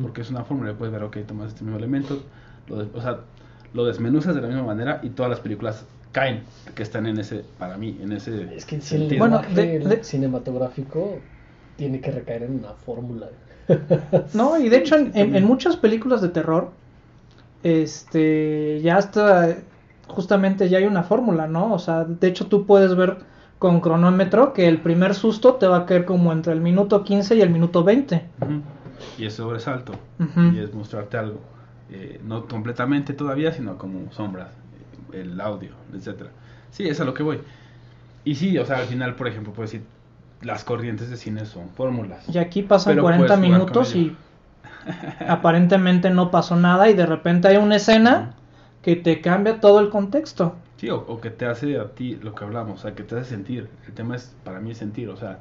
Porque es una fórmula, puedes ver, ok, tomas este mismo elemento, lo des- o sea, lo desmenuzas de la misma manera y todas las películas caen, que están en ese, para mí, en ese Es que si el. Bueno, de- de- cinematográfico tiene que recaer en una fórmula. No, y de hecho en, en- en muchas películas de terror, este, ya hasta, justamente ya hay una fórmula, ¿no? O sea, de hecho tú puedes ver con cronómetro que el primer susto te va a caer como entre el minuto 15 y el minuto 20. Ujú. Y es sobresalto. Y es mostrarte algo. Eh, no completamente todavía, sino como sombras, eh, el audio, etcétera. Sí, es a lo que voy. Y sí, o sea, al final, por ejemplo, puedes decir, las corrientes de cine son fórmulas. Y aquí pasan Pero 40 puedes jugar minutos y aparentemente no pasó nada y de repente hay una escena que te cambia todo el contexto. Sí, o, o que te hace a ti lo que hablamos, o sea, que te hace sentir. El tema es, para mí, es sentir, o sea,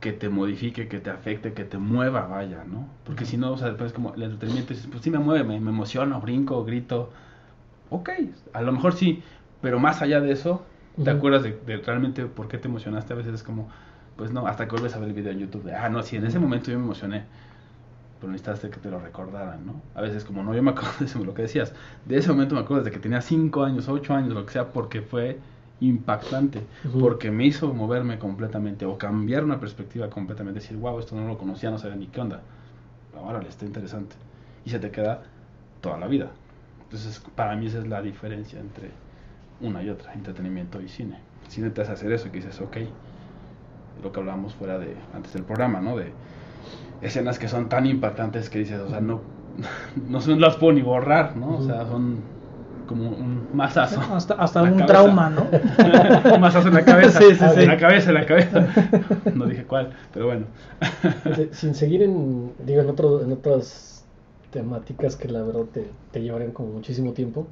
que te modifique, que te afecte, que te mueva, vaya, ¿no? Porque si no, o sea, después como el entretenimiento, dices, pues sí me mueve, me, me emociono, brinco, grito. Ok, a lo mejor sí, pero más allá de eso, ¿te Ujú. acuerdas de, de realmente por qué te emocionaste? A veces es como, pues no, hasta que vuelves a ver el video en YouTube de, ah, no, sí, en ese momento yo me emocioné. Pero necesitaste que te lo recordaran, ¿no? A veces como, no, yo me acuerdo de eso, lo que decías. De ese momento me acuerdo desde que tenía 5 años, 8 años, lo que sea, porque fue impactante. Porque me hizo moverme completamente o cambiar una perspectiva completamente. Decir, wow, esto no lo conocía, no sabía ni qué onda. Ahora le está interesante. Y se te queda toda la vida. Entonces, para mí esa es la diferencia entre una y otra, entretenimiento y cine. Cine te hace hacer eso, que dices, ok, lo que hablábamos fuera de, antes del programa, ¿no? De escenas que son tan impactantes que dices, o sea, no, no se las puedo ni borrar, ¿no? O sea, son como un mazazo. Hasta, hasta un cabeza. trauma, ¿no? un mazazo en la cabeza. Sí, sí, sí. En la cabeza, en la cabeza. No dije cuál, pero bueno. Sin seguir en, digo, en, otro, en otras temáticas que la verdad te, te llevarían como muchísimo tiempo,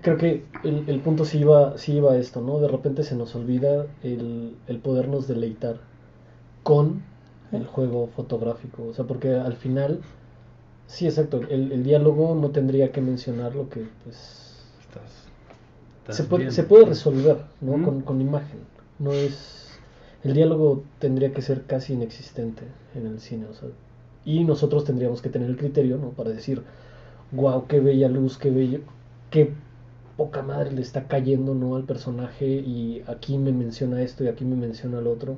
creo que el, el punto sí iba, sí iba a esto, ¿no? De repente se nos olvida el, el podernos deleitar con el juego fotográfico, o sea, porque al final, sí, exacto, el, el diálogo no tendría que mencionar lo que, pues, Estás, estás se puede, se puede resolver ¿no? Con, con imagen. No es. El diálogo tendría que ser casi inexistente en el cine. O sea, y nosotros tendríamos que tener el criterio ¿no? para decir, wow, qué bella luz, qué bello, qué poca madre le está cayendo ¿no? al personaje y aquí me menciona esto y aquí me menciona el otro.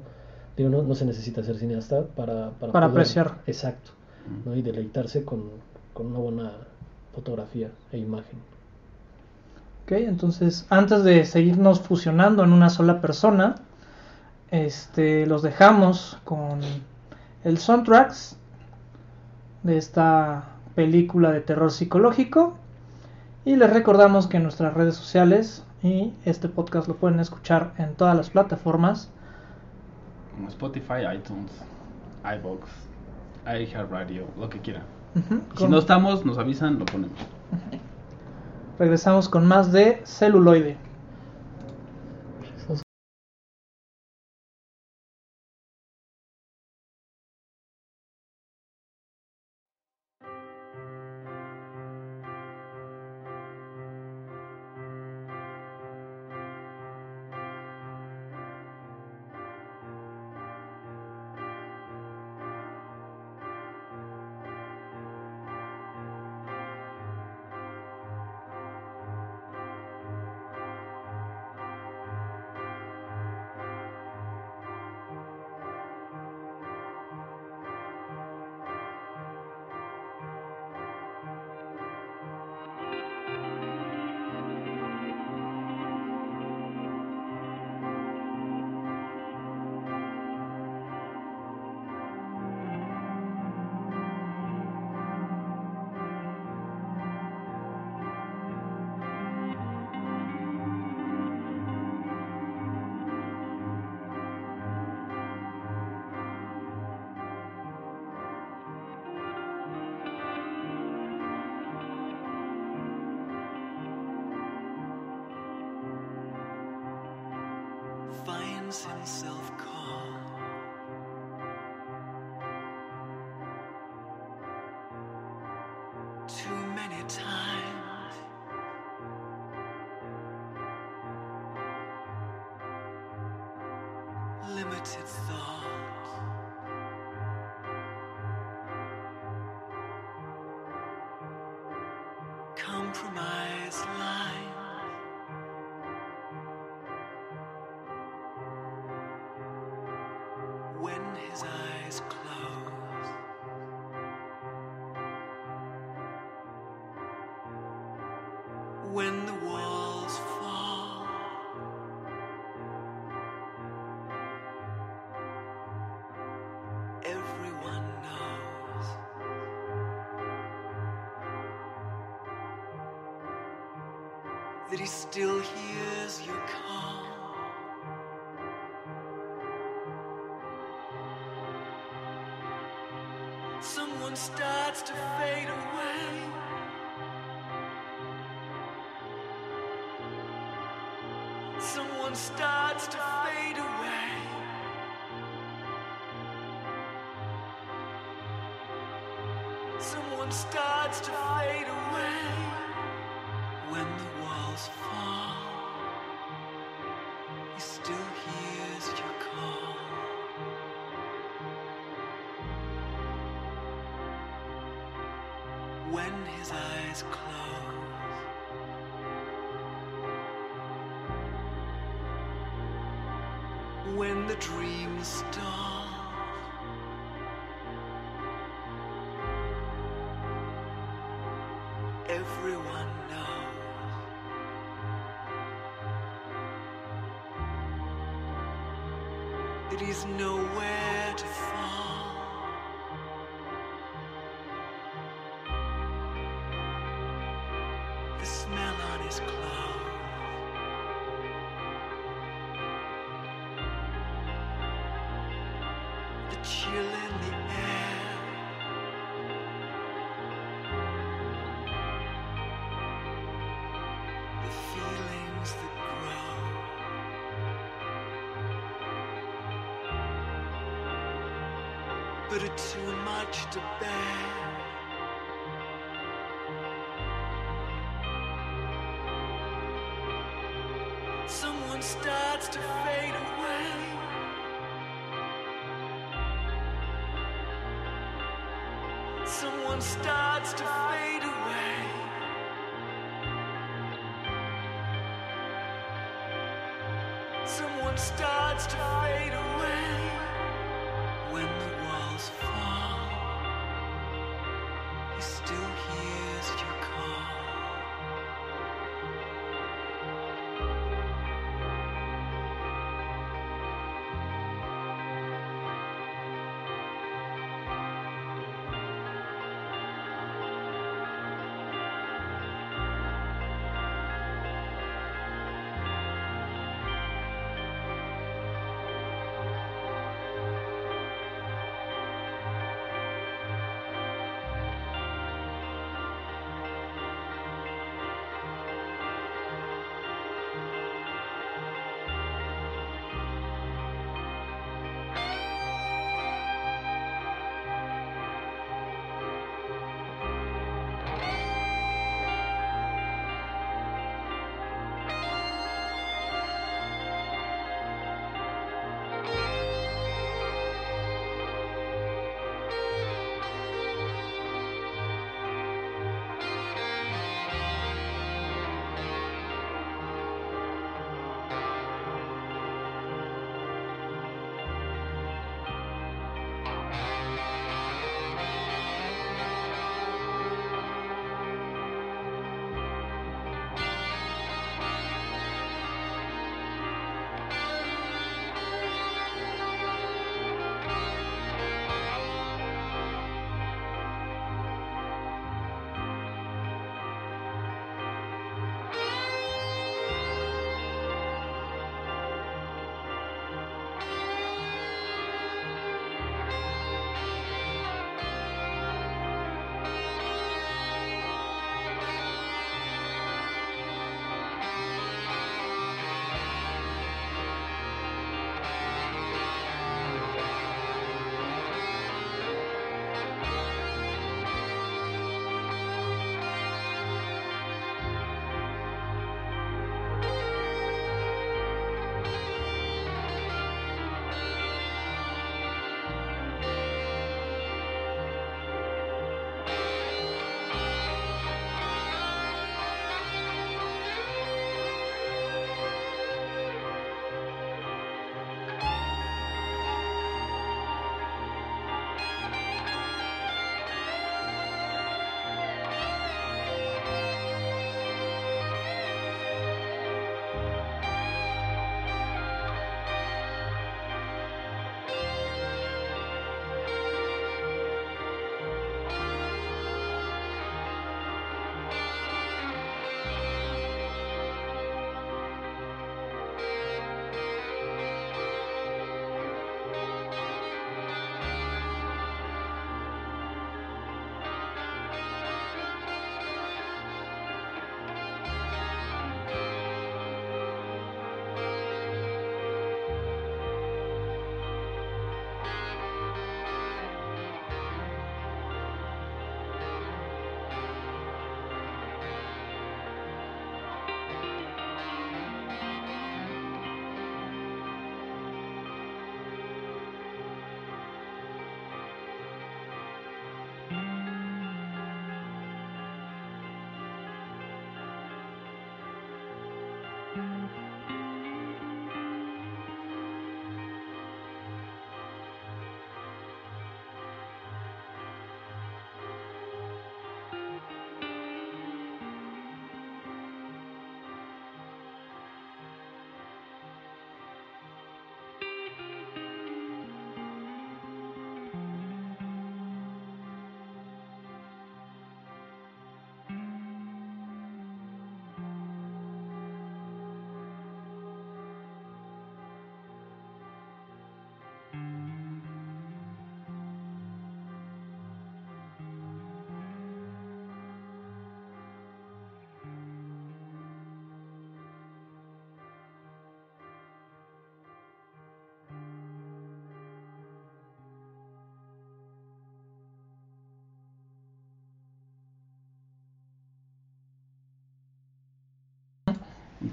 Digo, no, no se necesita ser cineasta para, para, Para apreciar. Exacto. ¿no? Y deleitarse con, con una buena fotografía e imagen. Ok, entonces antes de seguirnos fusionando en una sola persona, este, los dejamos con el soundtracks de esta película de terror psicológico y les recordamos que en nuestras redes sociales y este podcast lo pueden escuchar en todas las plataformas. Como Spotify, iTunes, iBox, iHeartRadio, lo que quieran. Si no estamos, nos avisan, lo ponemos. Regresamos con más de celuloide. himself calm. Too many times limited thought. Compromise. When the walls fall, everyone knows. that he still hears your call. Someone starts to fade away. Starts to fade away. Someone starts to fade away when the walls fall, he still hears your call. When his eyes close, dream star. The chill in the air. The feelings that grow. but it's too much to bear.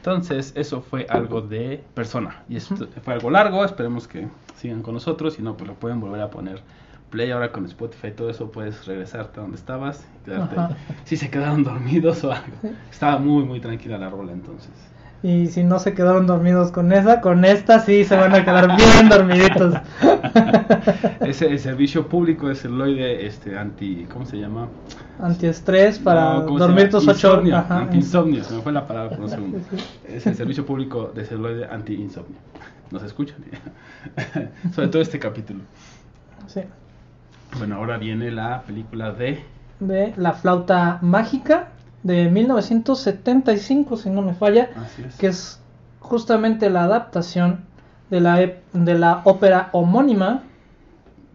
Entonces, eso fue algo de persona. Y esto fue algo largo, esperemos que sigan con nosotros. Si no, pues lo pueden volver a poner play ahora con Spotify y todo eso. Puedes regresarte a donde estabas y quedarte. Ajá. Si se quedaron dormidos o algo. Estaba muy, muy tranquila la rola entonces. Y si no se quedaron dormidos con esa, con esta sí se van a quedar bien dormiditos. Ese el servicio público de celuloide este, anti. ¿Cómo se llama? Antiestrés para No, ¿cómo se dormir tus ocho Ajá. Anti-insomnio, se me fue la palabra por un segundo. Es el servicio público de celuloide anti-insomnio. ¿Nos escuchan? Sobre todo este capítulo. Sí. Bueno, ahora viene la película de. De La flauta mágica de 1975, si no me falla, Así es. que es justamente la adaptación de la, de la ópera homónima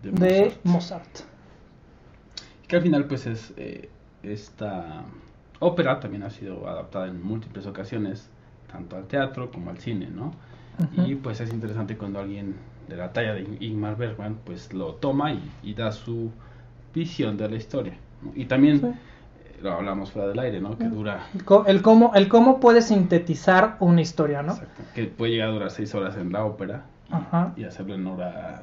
de de Mozart. Mozart. Que al final, pues es. eh, esta ópera también ha sido adaptada en múltiples ocasiones, tanto al teatro como al cine, ¿no? Ujú. Y pues es interesante cuando alguien de la talla de Ingmar Bergman, pues lo toma y, y da su visión de la historia. ¿no? Y también. Sí. Lo hablamos fuera del aire, ¿no? Que dura El cómo, el cómo puede sintetizar una historia, ¿no? Exacto. Que puede llegar a durar 6 horas en la ópera y, Ajá. y hacerlo en hora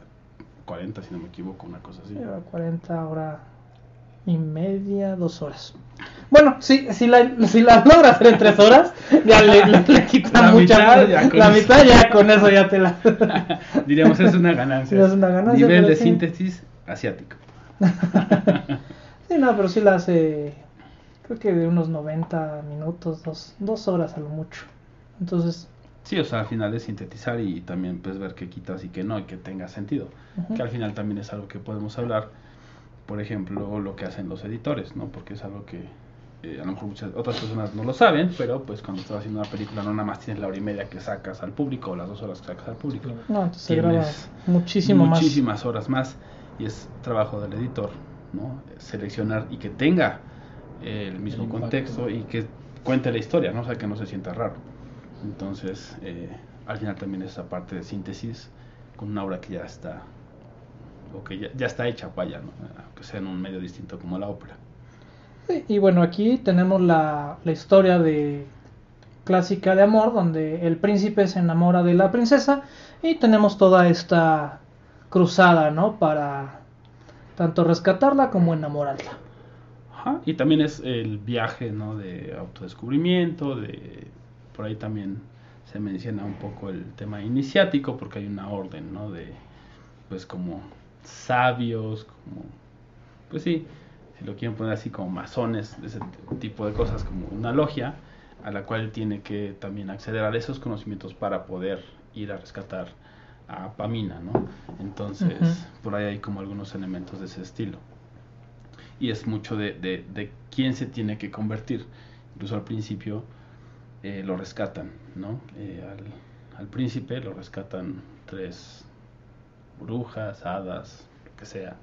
40, si no me equivoco, una cosa así. Lleva 40 horas y media, dos horas. Bueno, si, si, la, si la logra hacer en tres horas, ya le, le, le quita La mucha mitad, ya con La eso. mitad ya con eso ya te la... Diríamos, es una ganancia. Es una ganancia, Nivel de sí. síntesis asiático. Sí, no, pero sí la hace, creo que de unos 90 minutos, dos, dos horas a lo mucho. Entonces, Sí, o sea, al final es sintetizar y también pues ver qué quitas y qué no y que tenga sentido. Ujú. Que al final también es algo que podemos hablar, por ejemplo, lo que hacen los editores, ¿no? Porque es algo que eh, a lo mejor muchas otras personas no lo saben, pero pues cuando estás haciendo una película no nada más tienes la hora y media que sacas al público o las dos horas que sacas al público. no, entonces Tienes muchísimo más. muchísimas horas más y es trabajo del editor, ¿no? Seleccionar y que tenga eh, el mismo El contexto y que cuente la historia, ¿no? O sea, que no se sienta raro. Entonces, eh, al final también esa parte de síntesis con una obra que ya está o que ya, ya está hecha, vaya, ¿no? Aunque sea en un medio distinto como la ópera. Sí, Y bueno, aquí tenemos la, la historia de clásica de amor, donde el príncipe se enamora de la princesa y tenemos toda esta cruzada, ¿no? Para tanto rescatarla como enamorarla. Ajá, Y también es el viaje, ¿no? De autodescubrimiento, de por ahí también se menciona un poco el tema iniciático, porque hay una orden, ¿no? De, pues como sabios, como, pues sí, si lo quieren poner así como masones, ese tipo de cosas, como una logia, a la cual tiene que también acceder a esos conocimientos para poder ir a rescatar a Pamina, ¿no? Entonces, por ahí hay como algunos elementos de ese estilo y es mucho de, de, de quién se tiene que convertir. Incluso al principio eh, lo rescatan, ¿no? Eh, al, al príncipe lo rescatan tres brujas, hadas, lo que sea.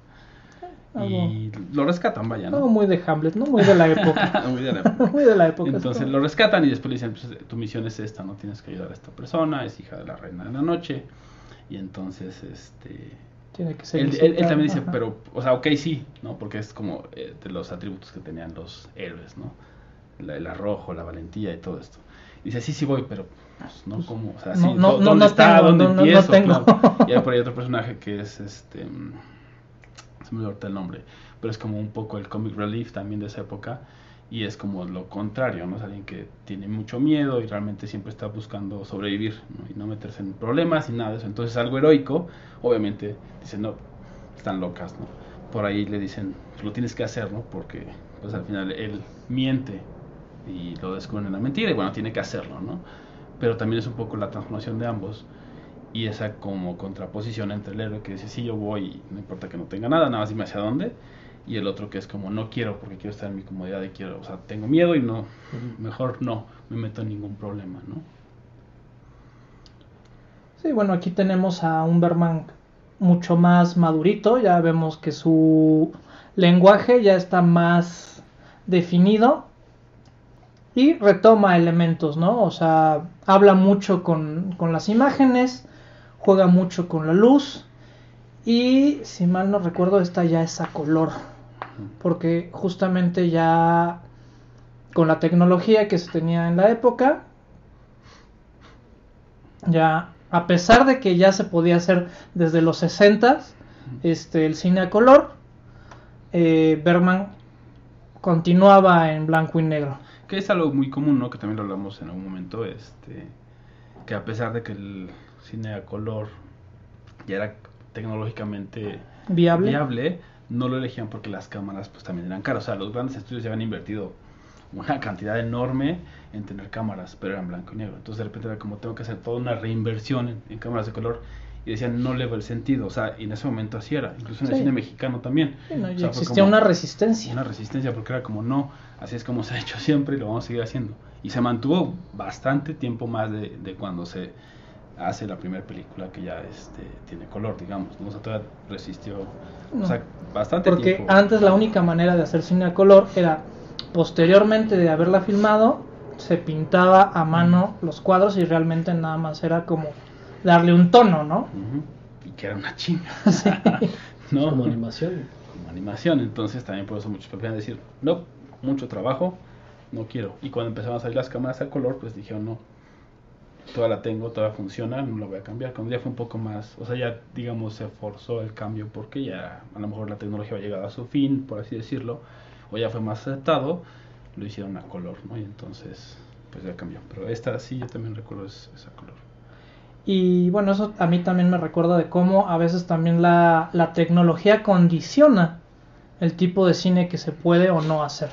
Y lo rescatan, vaya, Algo ¿no? muy de Hamlet, ¿no? Muy de la época. Muy de la época. muy de la época. es Entonces lo rescatan y después le dicen, pues, tu misión es esta, no tienes que ayudar a esta persona, es hija de la reina de la noche. Y entonces, este, Tiene que ser él, él- él también dice, Ajá. pero, o sea, ok, sí, ¿no? Porque es como eh, de los atributos que tenían los héroes, ¿no? La- el arrojo, la valentía y todo esto. Y dice, sí, sí voy, pero, pues, ¿no? ¿Cómo? O sea, sí, no, ¿dó- no, ¿dónde no está? tengo, ¿Dónde no, no, no empiezo? tengo. Claro. Y hay por ahí otro personaje que es, este, se me olvidó el nombre, pero es como un poco el comic relief también de esa época. Y es como lo contrario, ¿no? Es alguien que tiene mucho miedo y realmente siempre está buscando sobrevivir ¿no? y no meterse en problemas y nada de eso. Entonces algo heroico, obviamente, dicen, no, están locas, ¿no? Por ahí le dicen, lo tienes que hacer, ¿no? Porque pues al final él miente y lo descubren en la mentira y bueno, tiene que hacerlo, ¿no? Pero también es un poco la transformación de ambos y esa como contraposición entre el héroe que dice, sí, yo voy, no importa que no tenga nada, nada más dime hacia dónde, y el otro que es como, no quiero porque quiero estar en mi comodidad y quiero, o sea, tengo miedo y no, mejor no, me meto en ningún problema, ¿no? Sí, bueno, aquí tenemos a un Berman mucho más madurito, ya vemos que su lenguaje ya está más definido y retoma elementos, ¿no? O sea, habla mucho con, con las imágenes, juega mucho con la luz y si mal no recuerdo esta ya es a color, porque justamente ya con la tecnología que se tenía en la época, ya a pesar de que ya se podía hacer desde los 60 este el cine a color, eh, Bergman continuaba en blanco y negro. Que es algo muy común, ¿no? Que también lo hablamos en algún momento, este, que a pesar de que el cine a color ya era tecnológicamente Viable. viable, no lo elegían porque las cámaras pues también eran caras. O sea, los grandes estudios ya habían invertido una cantidad enorme en tener cámaras, pero eran blanco y negro. Entonces de repente era como tengo que hacer toda una reinversión en, en cámaras de color y decían no le veo el sentido. O sea, y en ese momento así era. Incluso en el cine mexicano también. Sí, no, O ya sea, fue existía una resistencia. Una resistencia porque era como no, así es como se ha hecho siempre y lo vamos a seguir haciendo. Y se mantuvo bastante tiempo más de, de cuando se hace la primera película que ya este, tiene color, digamos. ¿no? O sea, todavía resistió No. o sea, bastante Porque tiempo. antes la única manera de hacer cine a color era posteriormente de haberla filmado, se pintaba a mano los cuadros y realmente nada más era como darle un tono, ¿no? Ujú. Y que era una chinga. ¿no? Como animación. Como animación. Entonces también por eso muchos prefieren decir, no, mucho trabajo, no quiero. Y cuando empezaron a salir las cámaras a color, pues dijeron, no, toda la tengo, toda funciona, no la voy a cambiar. Cuando ya fue un poco más, o sea, ya digamos se forzó el cambio porque ya a lo mejor la tecnología había llegado a su fin, por así decirlo, o ya fue más aceptado, lo hicieron a color, ¿no? Y entonces, pues ya cambió. Pero esta sí, yo también recuerdo es, es color. Y bueno, eso a mí también me recuerda de cómo a veces también la, la tecnología condiciona el tipo de cine que se puede o no hacer,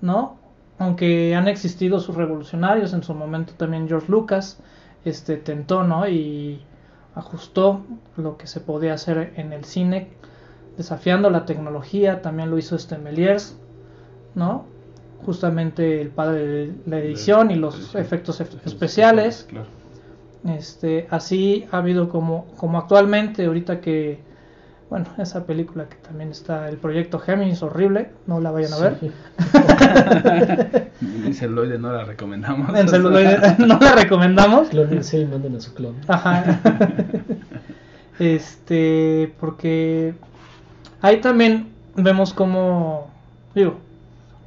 ¿no? Aunque han existido sus revolucionarios, en su momento también George Lucas este, tentó, ¿no? Y ajustó lo que se podía hacer en el cine, desafiando la tecnología, también lo hizo este Méliès, ¿no? Justamente el padre de la edición y los efectos ef- Efectos especiales. Claro. Este, así ha habido como, como actualmente, ahorita que, bueno, esa película que también está, el proyecto Géminis, horrible, no la vayan a ver. Sí. En celuloide no la recomendamos. En celuloide no la recomendamos. Y manden a su clon. Ajá. Este, porque ahí también vemos como, digo,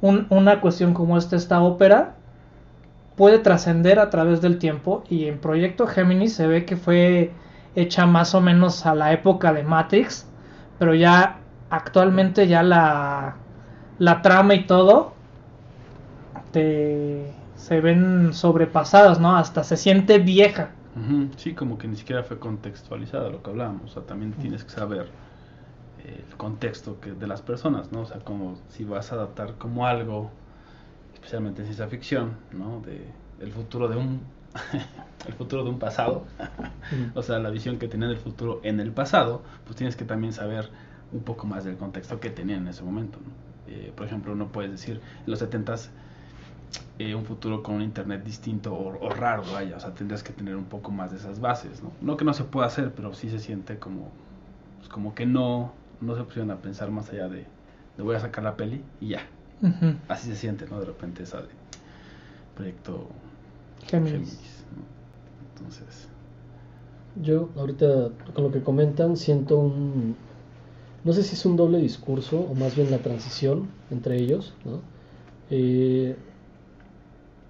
un- una cuestión como esta, esta ópera puede trascender a través del tiempo y en Proyecto Géminis se ve que fue hecha más o menos a la época de Matrix, pero ya actualmente ya la, la trama y todo te, se ven sobrepasadas, ¿no? Hasta se siente vieja. Sí, como que ni siquiera fue contextualizado lo que hablábamos. O sea, también tienes que saber eh, el contexto que, de las personas, ¿no? O sea, como si vas a adaptar como algo, especialmente en ciencia ficción, ¿no? De el futuro de un el futuro de un pasado. o sea, la visión que tenían del futuro en el pasado, pues tienes que también saber un poco más del contexto que tenían en ese momento, ¿no? Eh, por ejemplo, no puedes decir en los 70s eh, un futuro con un internet distinto o, o raro, vaya, o sea, tendrías que tener un poco más de esas bases, ¿no? No que no se pueda hacer, pero sí se siente como, pues, como que no, no se pusieron a pensar más allá de, de voy a sacar la peli y ya, Ujú. así se siente, ¿no? De repente esa de proyecto Géminis. Géminis, ¿no? Entonces, Yo ahorita con lo que comentan siento un, no sé si es un doble discurso o más bien la transición entre ellos, ¿no? Eh,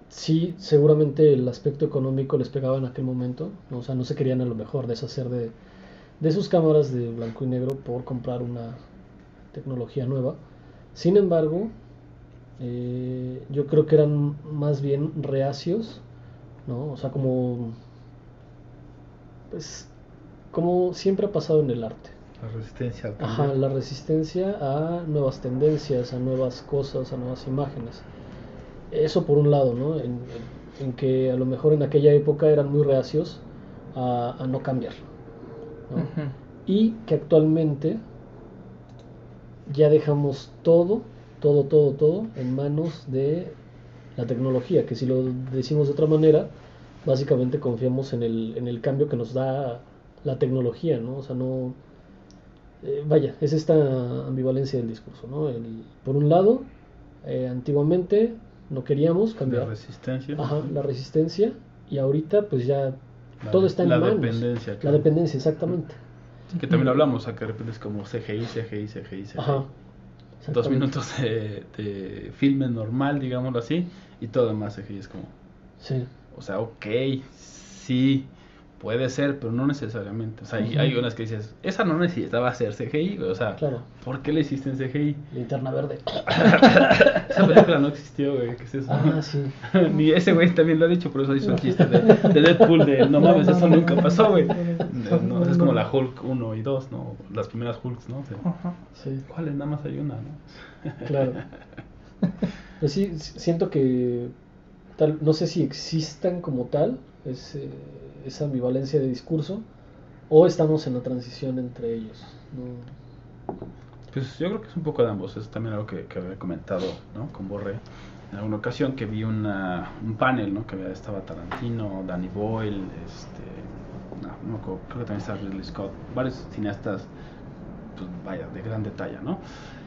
sí, seguramente el aspecto económico les pegaba en aquel momento, ¿no? o sea, no se querían a lo mejor deshacer de, de sus cámaras de blanco y negro por comprar una tecnología nueva. Sin embargo, eh, yo creo que eran más bien reacios, ¿no? O sea, como, pues, como siempre ha pasado en el arte. La resistencia al Ajá, la resistencia a nuevas tendencias, a nuevas cosas, a nuevas imágenes. Eso por un lado, ¿no? En, en- en que a lo mejor en aquella época eran muy reacios a, a no cambiar. Y que actualmente ya dejamos todo, todo, todo, todo en manos de la tecnología, que si lo decimos de otra manera, básicamente confiamos en el, en el cambio que nos da la tecnología, ¿no? O sea, no... eh, vaya, es esta ambivalencia del discurso, ¿no? El- por un lado, eh, antiguamente no queríamos La cambiar resistencia. ajá, la resistencia y ahorita pues ya La todo de- está en la manos. dependencia, La claro. dependencia, exactamente. Que también lo hablamos, que de repente es como CGI, CGI, CGI, CGI. Ajá. Dos minutos de, de filme normal, digámoslo así, y todo demás CGI es como, Sí. o sea, ok, sí, puede ser, pero no necesariamente. O sea, hay, Ujú. hay unas que dices, esa no necesitaba ser CGI, güey, o sea, Claro. ¿por qué le hiciste en CGI? Linterna verde. Esa película no existió, güey, ¿qué es eso? Ah, sí. Ni ese güey también lo ha dicho, por eso hizo el chiste de, de Deadpool de no mames, eso nunca pasó, güey. No, no, es como la Hulk 1 y 2, ¿no? Las primeras Hulks, ¿no? O sea, Ajá. Sí, ¿Cuáles? Nada más hay una, ¿no? claro. Pues sí, siento que tal, no sé si existan como tal ese- esa ambivalencia de discurso o estamos en la transición entre ellos. No. Pues yo creo que es un poco de ambos, es también algo que, que había comentado, ¿no? Con Borre en alguna ocasión que vi una, un panel, ¿no? Que estaba Tarantino, Danny Boyle, este, no, creo que también estaba Ridley Scott, varios cineastas, pues vaya, de gran detalle, ¿no?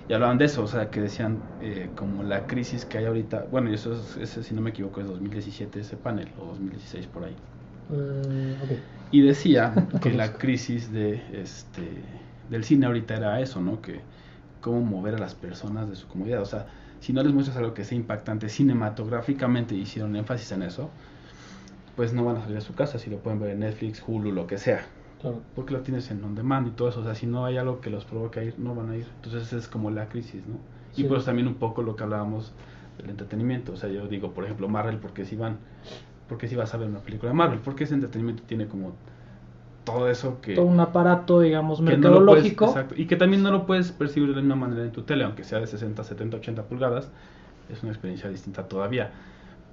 Y hablaban de eso, o sea, que decían eh, como la crisis que hay ahorita, bueno, eso es, ese, si no me equivoco, es 2017 ese panel, o 2016 por ahí. Ok. Y decía que la crisis de este del cine ahorita era eso, ¿no? Que cómo mover a las personas de su comodidad. O sea, si no les muestras algo que sea impactante cinematográficamente hicieron énfasis en eso, pues no van a salir de su casa, si lo pueden ver en Netflix, Hulu, lo que sea. Claro. Porque lo tienes en on demand y todo eso. O sea, si no hay algo que los provoque a ir, no van a ir. Entonces es como la crisis, ¿no? Y pues también un poco lo que hablábamos del entretenimiento. O sea, yo digo, por ejemplo, Marvel, porque si van, porque si vas a ver una película de Marvel, porque ese entretenimiento tiene como todo eso que, Todo un aparato, digamos, que no puedes- mercadológico. exacto, y que también no lo puedes percibir de la misma manera en tu tele, aunque sea de 60, 70, 80 pulgadas, es una experiencia distinta todavía.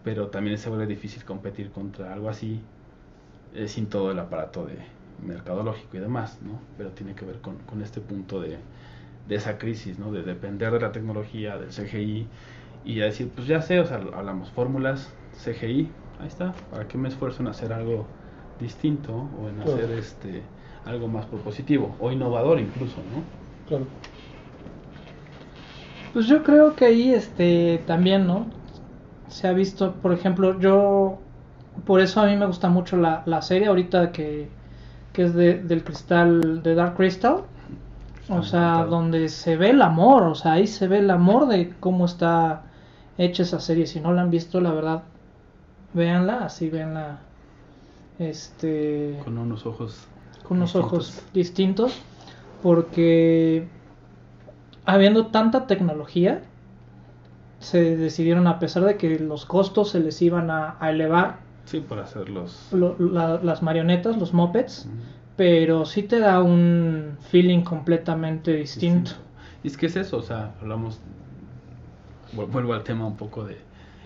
Pero también se vuelve difícil competir contra algo así eh, sin todo el aparato de mercadológico y demás, ¿no? Pero tiene que ver con, con este punto de, de esa crisis, ¿no? De depender de la tecnología, del CGI, y a decir, pues ya sé, o sea, hablamos fórmulas, CGI, ahí está, ¿para qué me esfuerzo en hacer algo distinto o en Claro. hacer este algo más propositivo o innovador incluso, ¿no? Claro. Pues yo creo que ahí este también, ¿no? Se ha visto, por ejemplo, yo por eso a mí me gusta mucho la, la serie ahorita que, que es de, del cristal de Dark Crystal. O sea, encantado. donde se ve el amor, o sea, ahí se ve el amor de cómo está hecha esa serie. Si no la han visto, la verdad, véanla, así véanla. Este Con unos ojos con unos distintos. ojos distintos porque habiendo tanta tecnología se decidieron a pesar de que los costos se les iban a, a elevar Sí, para hacer los lo- la- las marionetas los mopeds pero sí te da un feeling completamente distinto, Y es que es eso, o sea, hablamos, vu- vuelvo al tema un poco de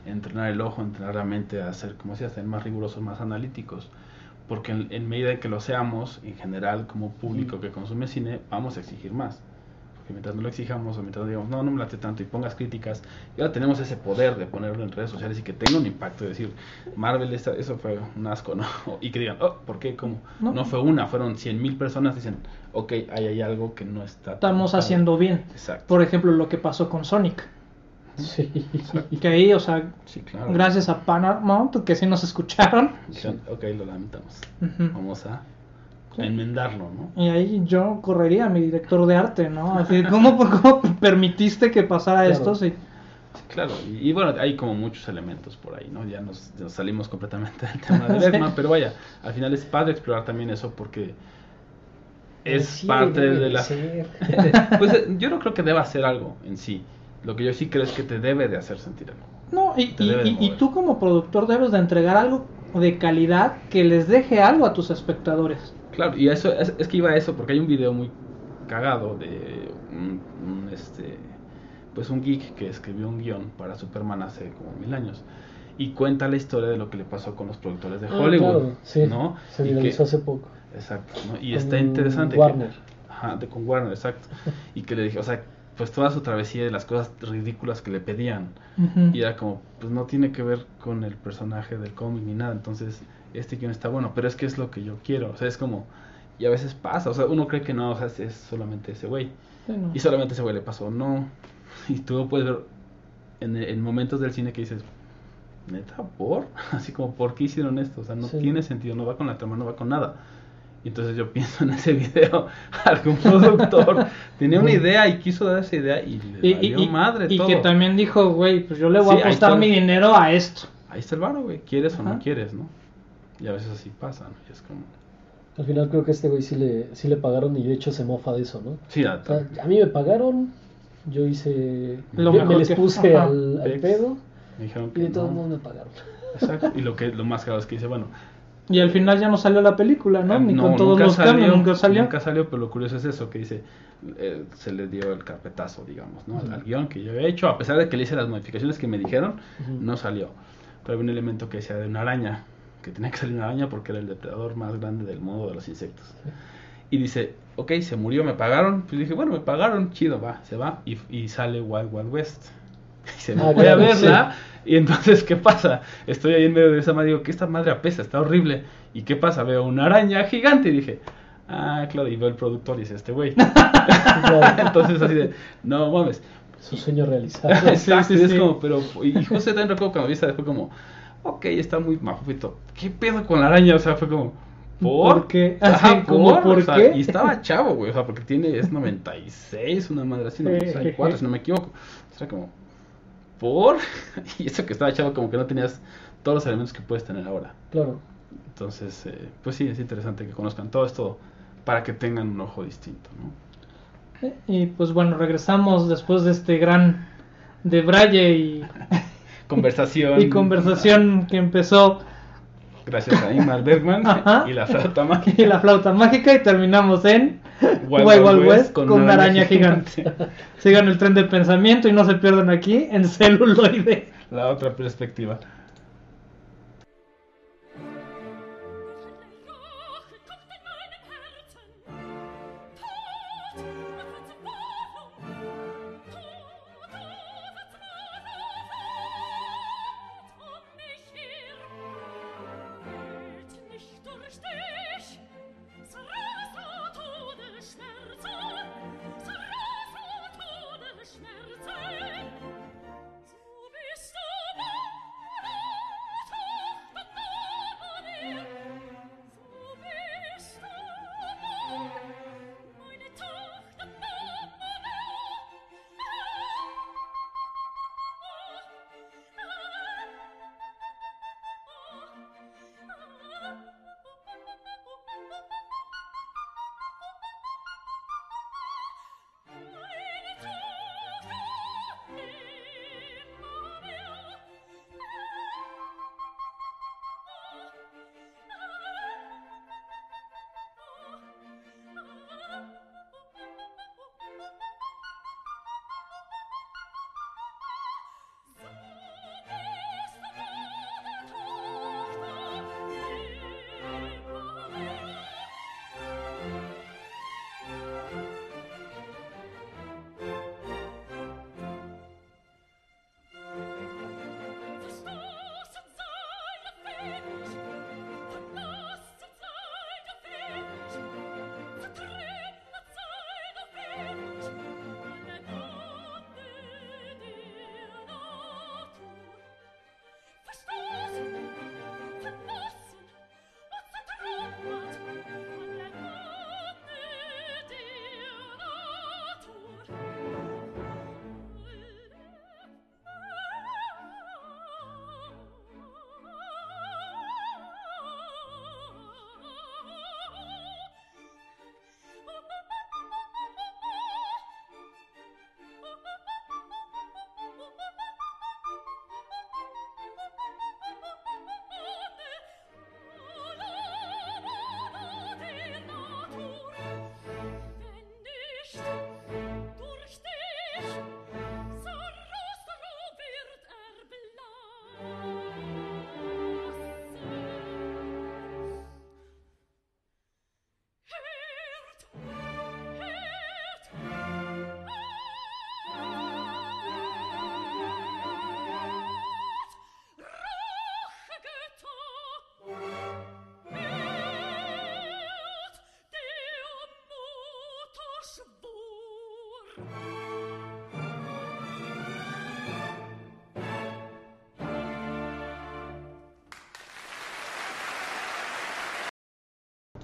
entrenar el ojo, entrenar la mente a ser, como decías, ser más rigurosos, más analíticos. Porque en, en medida de que lo seamos, en general, como público que consume cine, vamos a exigir más. Porque mientras no lo exijamos o mientras digamos, no, no me late tanto y pongas críticas, ya tenemos ese poder de ponerlo en redes sociales y que tenga un impacto, de decir, Marvel, esa- eso fue un asco, ¿no? Y que digan, oh, ¿por qué? ¿Cómo? No. No, fue una, fueron 100 mil personas, dicen, ok, ahí hay algo que no está. estamos padre". haciendo bien Exacto. por ejemplo lo que pasó con Sonic Sí. que ahí o sea Sí, claro. gracias a Paramount que sí nos escucharon Dijeron, ok, lo lamentamos. Vamos a Sí. enmendarlo, ¿no? Y ahí yo correría a mi director de arte, ¿no? Así, ¿cómo, cómo permitiste que pasara Claro. esto? Sí. Sí, claro. Y, y bueno, hay como muchos elementos por ahí, ¿no? Ya nos, nos salimos completamente del tema de Sí. Bergman, pero vaya, al final es padre explorar también eso porque es Sí, parte de la... ser. pues eh, yo no creo que deba hacer algo en sí. Lo que yo sí creo es que te debe de hacer sentir algo. No, y, y- tú como productor debes de entregar algo de calidad que les deje algo a tus espectadores. Claro, y eso es, es que iba a eso, porque hay un video muy cagado de un, un, este pues un geek que escribió un guion para Superman hace como mil años y cuenta la historia de lo que le pasó con los productores de Ah, Hollywood, claro, sí, ¿no? Se Y que- viralizó hace poco. exacto, ¿no? Y Con está interesante. que- Warner. ajá, de, con Warner, exacto. y que le dije, o sea, pues toda su travesía de las cosas ridículas que le pedían. Y era como, pues no tiene que ver con el personaje del cómic ni nada. Entonces, este guion está bueno, pero es que es lo que yo quiero. O sea, es como, y a veces pasa. O sea, uno cree que no, o sea, es, es solamente ese güey. Bueno, Y solamente ese güey le pasó, no. Y tú lo puedes ver en, en momentos del cine que dices, neta, ¿por? Así como, ¿por qué hicieron esto? O sea, no Sí. tiene sentido, no va con la trama, no va con nada. Y entonces yo pienso en ese video, algún productor tenía una idea y quiso dar esa idea y le y, valió y- y- madre y todo. que también dijo, güey, pues yo le voy Sí, a apostar está. mi dinero a esto. Ahí está el varo, güey, quieres o no Ajá. quieres, ¿no? Y a veces así pasa, ¿no? Y es como... Al final creo que este güey sí le, sí le pagaron y de hecho se mofa de eso, ¿no? Sí, a- O sea, a mí me pagaron, yo hice... Lo yo me les que- puse Ajá. al, al pedo me dijeron y que de todos no. modos me pagaron. Exacto. Y lo que lo más claro es que dice, bueno, Y al final ya no salió la película, ¿no? Ah, Ni no, con todos los salió, cambios, nunca salió. Nunca salió, pero lo curioso es eso, que dice, eh, se le dio el carpetazo, digamos, ¿no? Al- Al guion que yo había hecho, a pesar de que le hice las modificaciones que me dijeron, no salió. Pero había un elemento que decía de una araña, que tenía que salir una araña porque era el depredador más grande del mundo de los insectos. Y dice, ok, se murió, me pagaron. Pues dije, bueno, me pagaron, chido, va, se va. Y, y sale Wild Wild West. Y se me Ah, voy claro, a verla. Y entonces, ¿qué pasa? Estoy ahí en medio de esa madre, digo, que esta madre apesta, está horrible. ¿Y qué pasa? Veo una araña gigante y dije, ah, claro, y veo el productor y dice, este güey. Entonces, así de, no mames. su sueño realizado. Exacto, sí, y es sí. como, pero, y José también recuerdo cuando viste, fue como, ok, está muy mafufito. ¿Qué pedo con la araña? O sea, fue como, ¿por? ¿Por qué? Ajá, como, ¿por O sea, qué? Y estaba chavo, güey, o sea, porque tiene, es 96, una madre así, 94, si no me equivoco. O sea, como, ¿por? Y eso que estaba chavo, como que no tenías todos los elementos que puedes tener ahora. Claro. Entonces, eh, pues sí, es interesante que conozcan todo esto para que tengan un ojo distinto, ¿no? Y pues bueno, regresamos después de este gran de Braille y, Conversación. y conversación que empezó Gracias a Ingmar Bergman Ajá. y la flauta mágica. y la flauta mágica y terminamos en Wild Wild Wild West West con con, una araña araña gigante. Sigan el tren de pensamiento y no se pierdan aquí en celuloide. La otra perspectiva.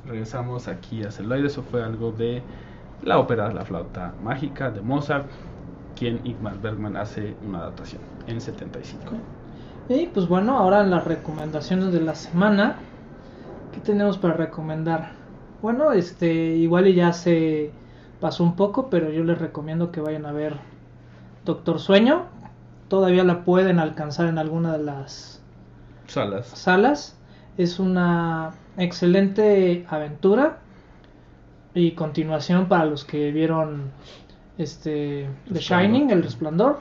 Regresamos aquí a Celuloide, eso fue algo de la ópera La flauta mágica de Mozart, quien Ingmar Bergman hace una adaptación en 75. Y pues bueno, ahora las recomendaciones de la semana. ¿Qué tenemos para recomendar? Bueno, este igual ya se pasó un poco, pero yo les recomiendo que vayan a ver Doctor Sueño. Todavía la pueden alcanzar en alguna de las Salas. salas. Es una excelente aventura y continuación para los que vieron este The. Shining, El Resplandor.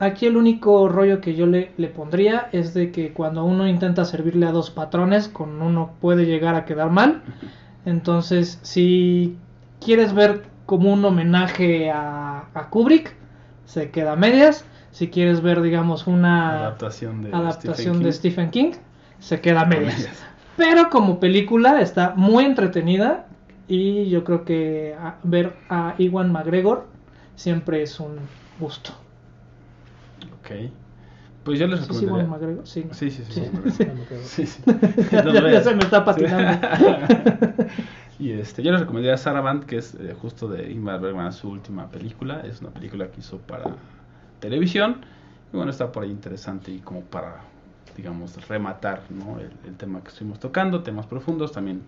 Aquí el único rollo que yo le, le pondría es de que cuando uno intenta servirle a dos patrones, con uno puede llegar a quedar mal. Entonces, si quieres ver como un homenaje a, a Kubrick, se queda a medias. Si quieres ver, digamos, una Adaptación de adaptación Stephen de King. Stephen King, se queda a medias. medias. Pero como película está muy entretenida y yo creo que ver a Iwan McGregor siempre es un gusto. Ok. Pues yo les ¿Sí es Iwan recomendaría. McGregor? Sí. Sí, sí, sí. Sí. sí. Ya- No ya- lo ya veas. se me está patinando. y este, yo les recomendaría Saraband, que es eh, justo de Ingmar Bergman, su última película. Es una película que hizo para televisión. Y bueno, está por ahí interesante y como para, digamos, rematar ¿no? el tema que estuvimos tocando, temas profundos. También,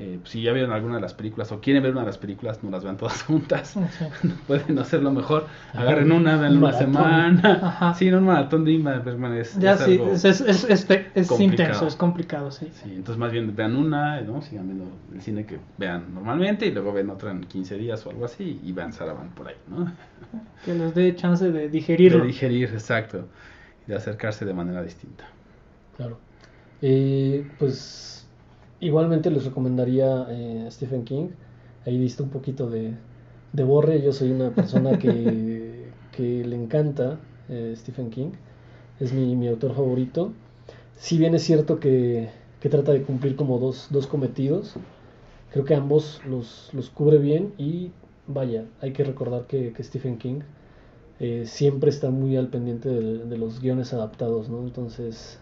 eh, si ya vieron alguna de las películas o quieren ver una de las películas, no las vean todas juntas. Sí. Pueden hacerlo mejor. Agarren una, vean un una maratón. semana. Ajá. Sí, no, un maratón de Ingmar Bergman es, Ya es sí, algo- es, intenso, es complicado, sí. Sí, entonces más bien vean una, ¿no? Sigan viendo el cine que vean normalmente y luego ven otra en 15 días o algo así y vean Saraband por ahí, ¿no? Que les dé chance de digerirlo. De digerir, exacto. De acercarse de manera distinta. Claro. Eh, pues igualmente les recomendaría eh, Stephen King. Ahí diste un poquito de, de borre. Yo soy una persona que, que le encanta eh, Stephen King. Es mi, mi autor favorito. Si bien es cierto que, que trata de cumplir como dos, dos cometidos, creo que ambos los, los cubre bien y vaya, hay que recordar que, que Stephen King eh, siempre está muy al pendiente de, de los guiones adaptados, ¿no? Entonces,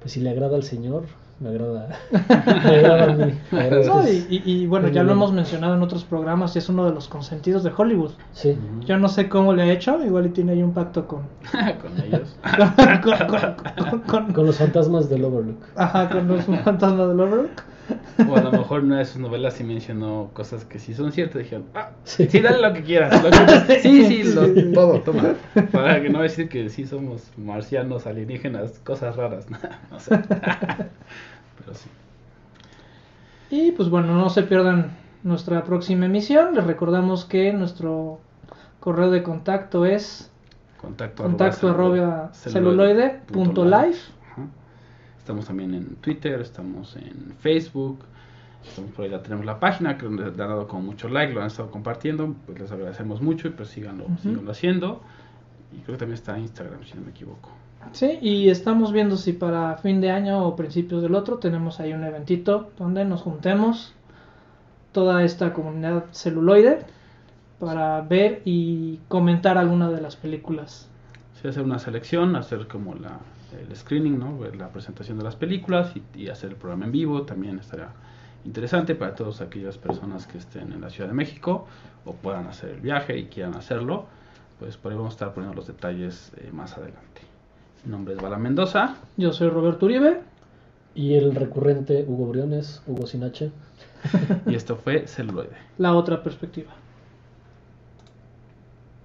pues si le agrada al señor, me agrada, me agrada a mí. No, que y, y- y bueno, ya lo hemos mencionado en otros programas y es uno de los consentidos de Hollywood. Sí, Yo no sé cómo le ha hecho, igual y tiene ahí un pacto con, Con ellos. con, con- con- con- con los fantasmas del Overlook. ajá, con los fantasmas del Overlook. O a lo mejor una de sus novelas sí mencionó cosas que sí son ciertas. Dijeron, ah, Sí. sí, dale lo que quieras. lo que- sí, sí, lo- todo, toma. Para que no decir que sí somos marcianos, alienígenas, cosas raras. no sé. Pero sí. Y pues bueno, no se pierdan nuestra próxima emisión. Les recordamos que nuestro correo de contacto es Contacto, contacto arroba celuloide punto live. live. Ajá. Estamos también en Twitter, estamos en Facebook, estamos por ahí, ya tenemos la página, que le han dado como mucho like, lo han estado compartiendo, pues les agradecemos mucho y pues síganlo, síganlo haciendo. Y creo que también está en Instagram, si no me equivoco. Sí, y estamos viendo si para fin de año o principios del otro tenemos ahí un eventito donde nos juntemos toda esta comunidad celuloide para ver y comentar alguna de las películas. Sí, hacer una selección, hacer como la, el screening, ¿no? Ver la presentación de las películas y, y hacer el programa en vivo también estaría interesante para todas aquellas personas que estén en la Ciudad de México o puedan hacer el viaje y quieran hacerlo, pues por ahí vamos a estar poniendo los detalles eh, más adelante. Mi nombre es Bala Mendoza. Yo soy Roberto Uribe. Y el recurrente Hugo Briones, Hugo Sinache. y esto fue Celuloide. La otra perspectiva.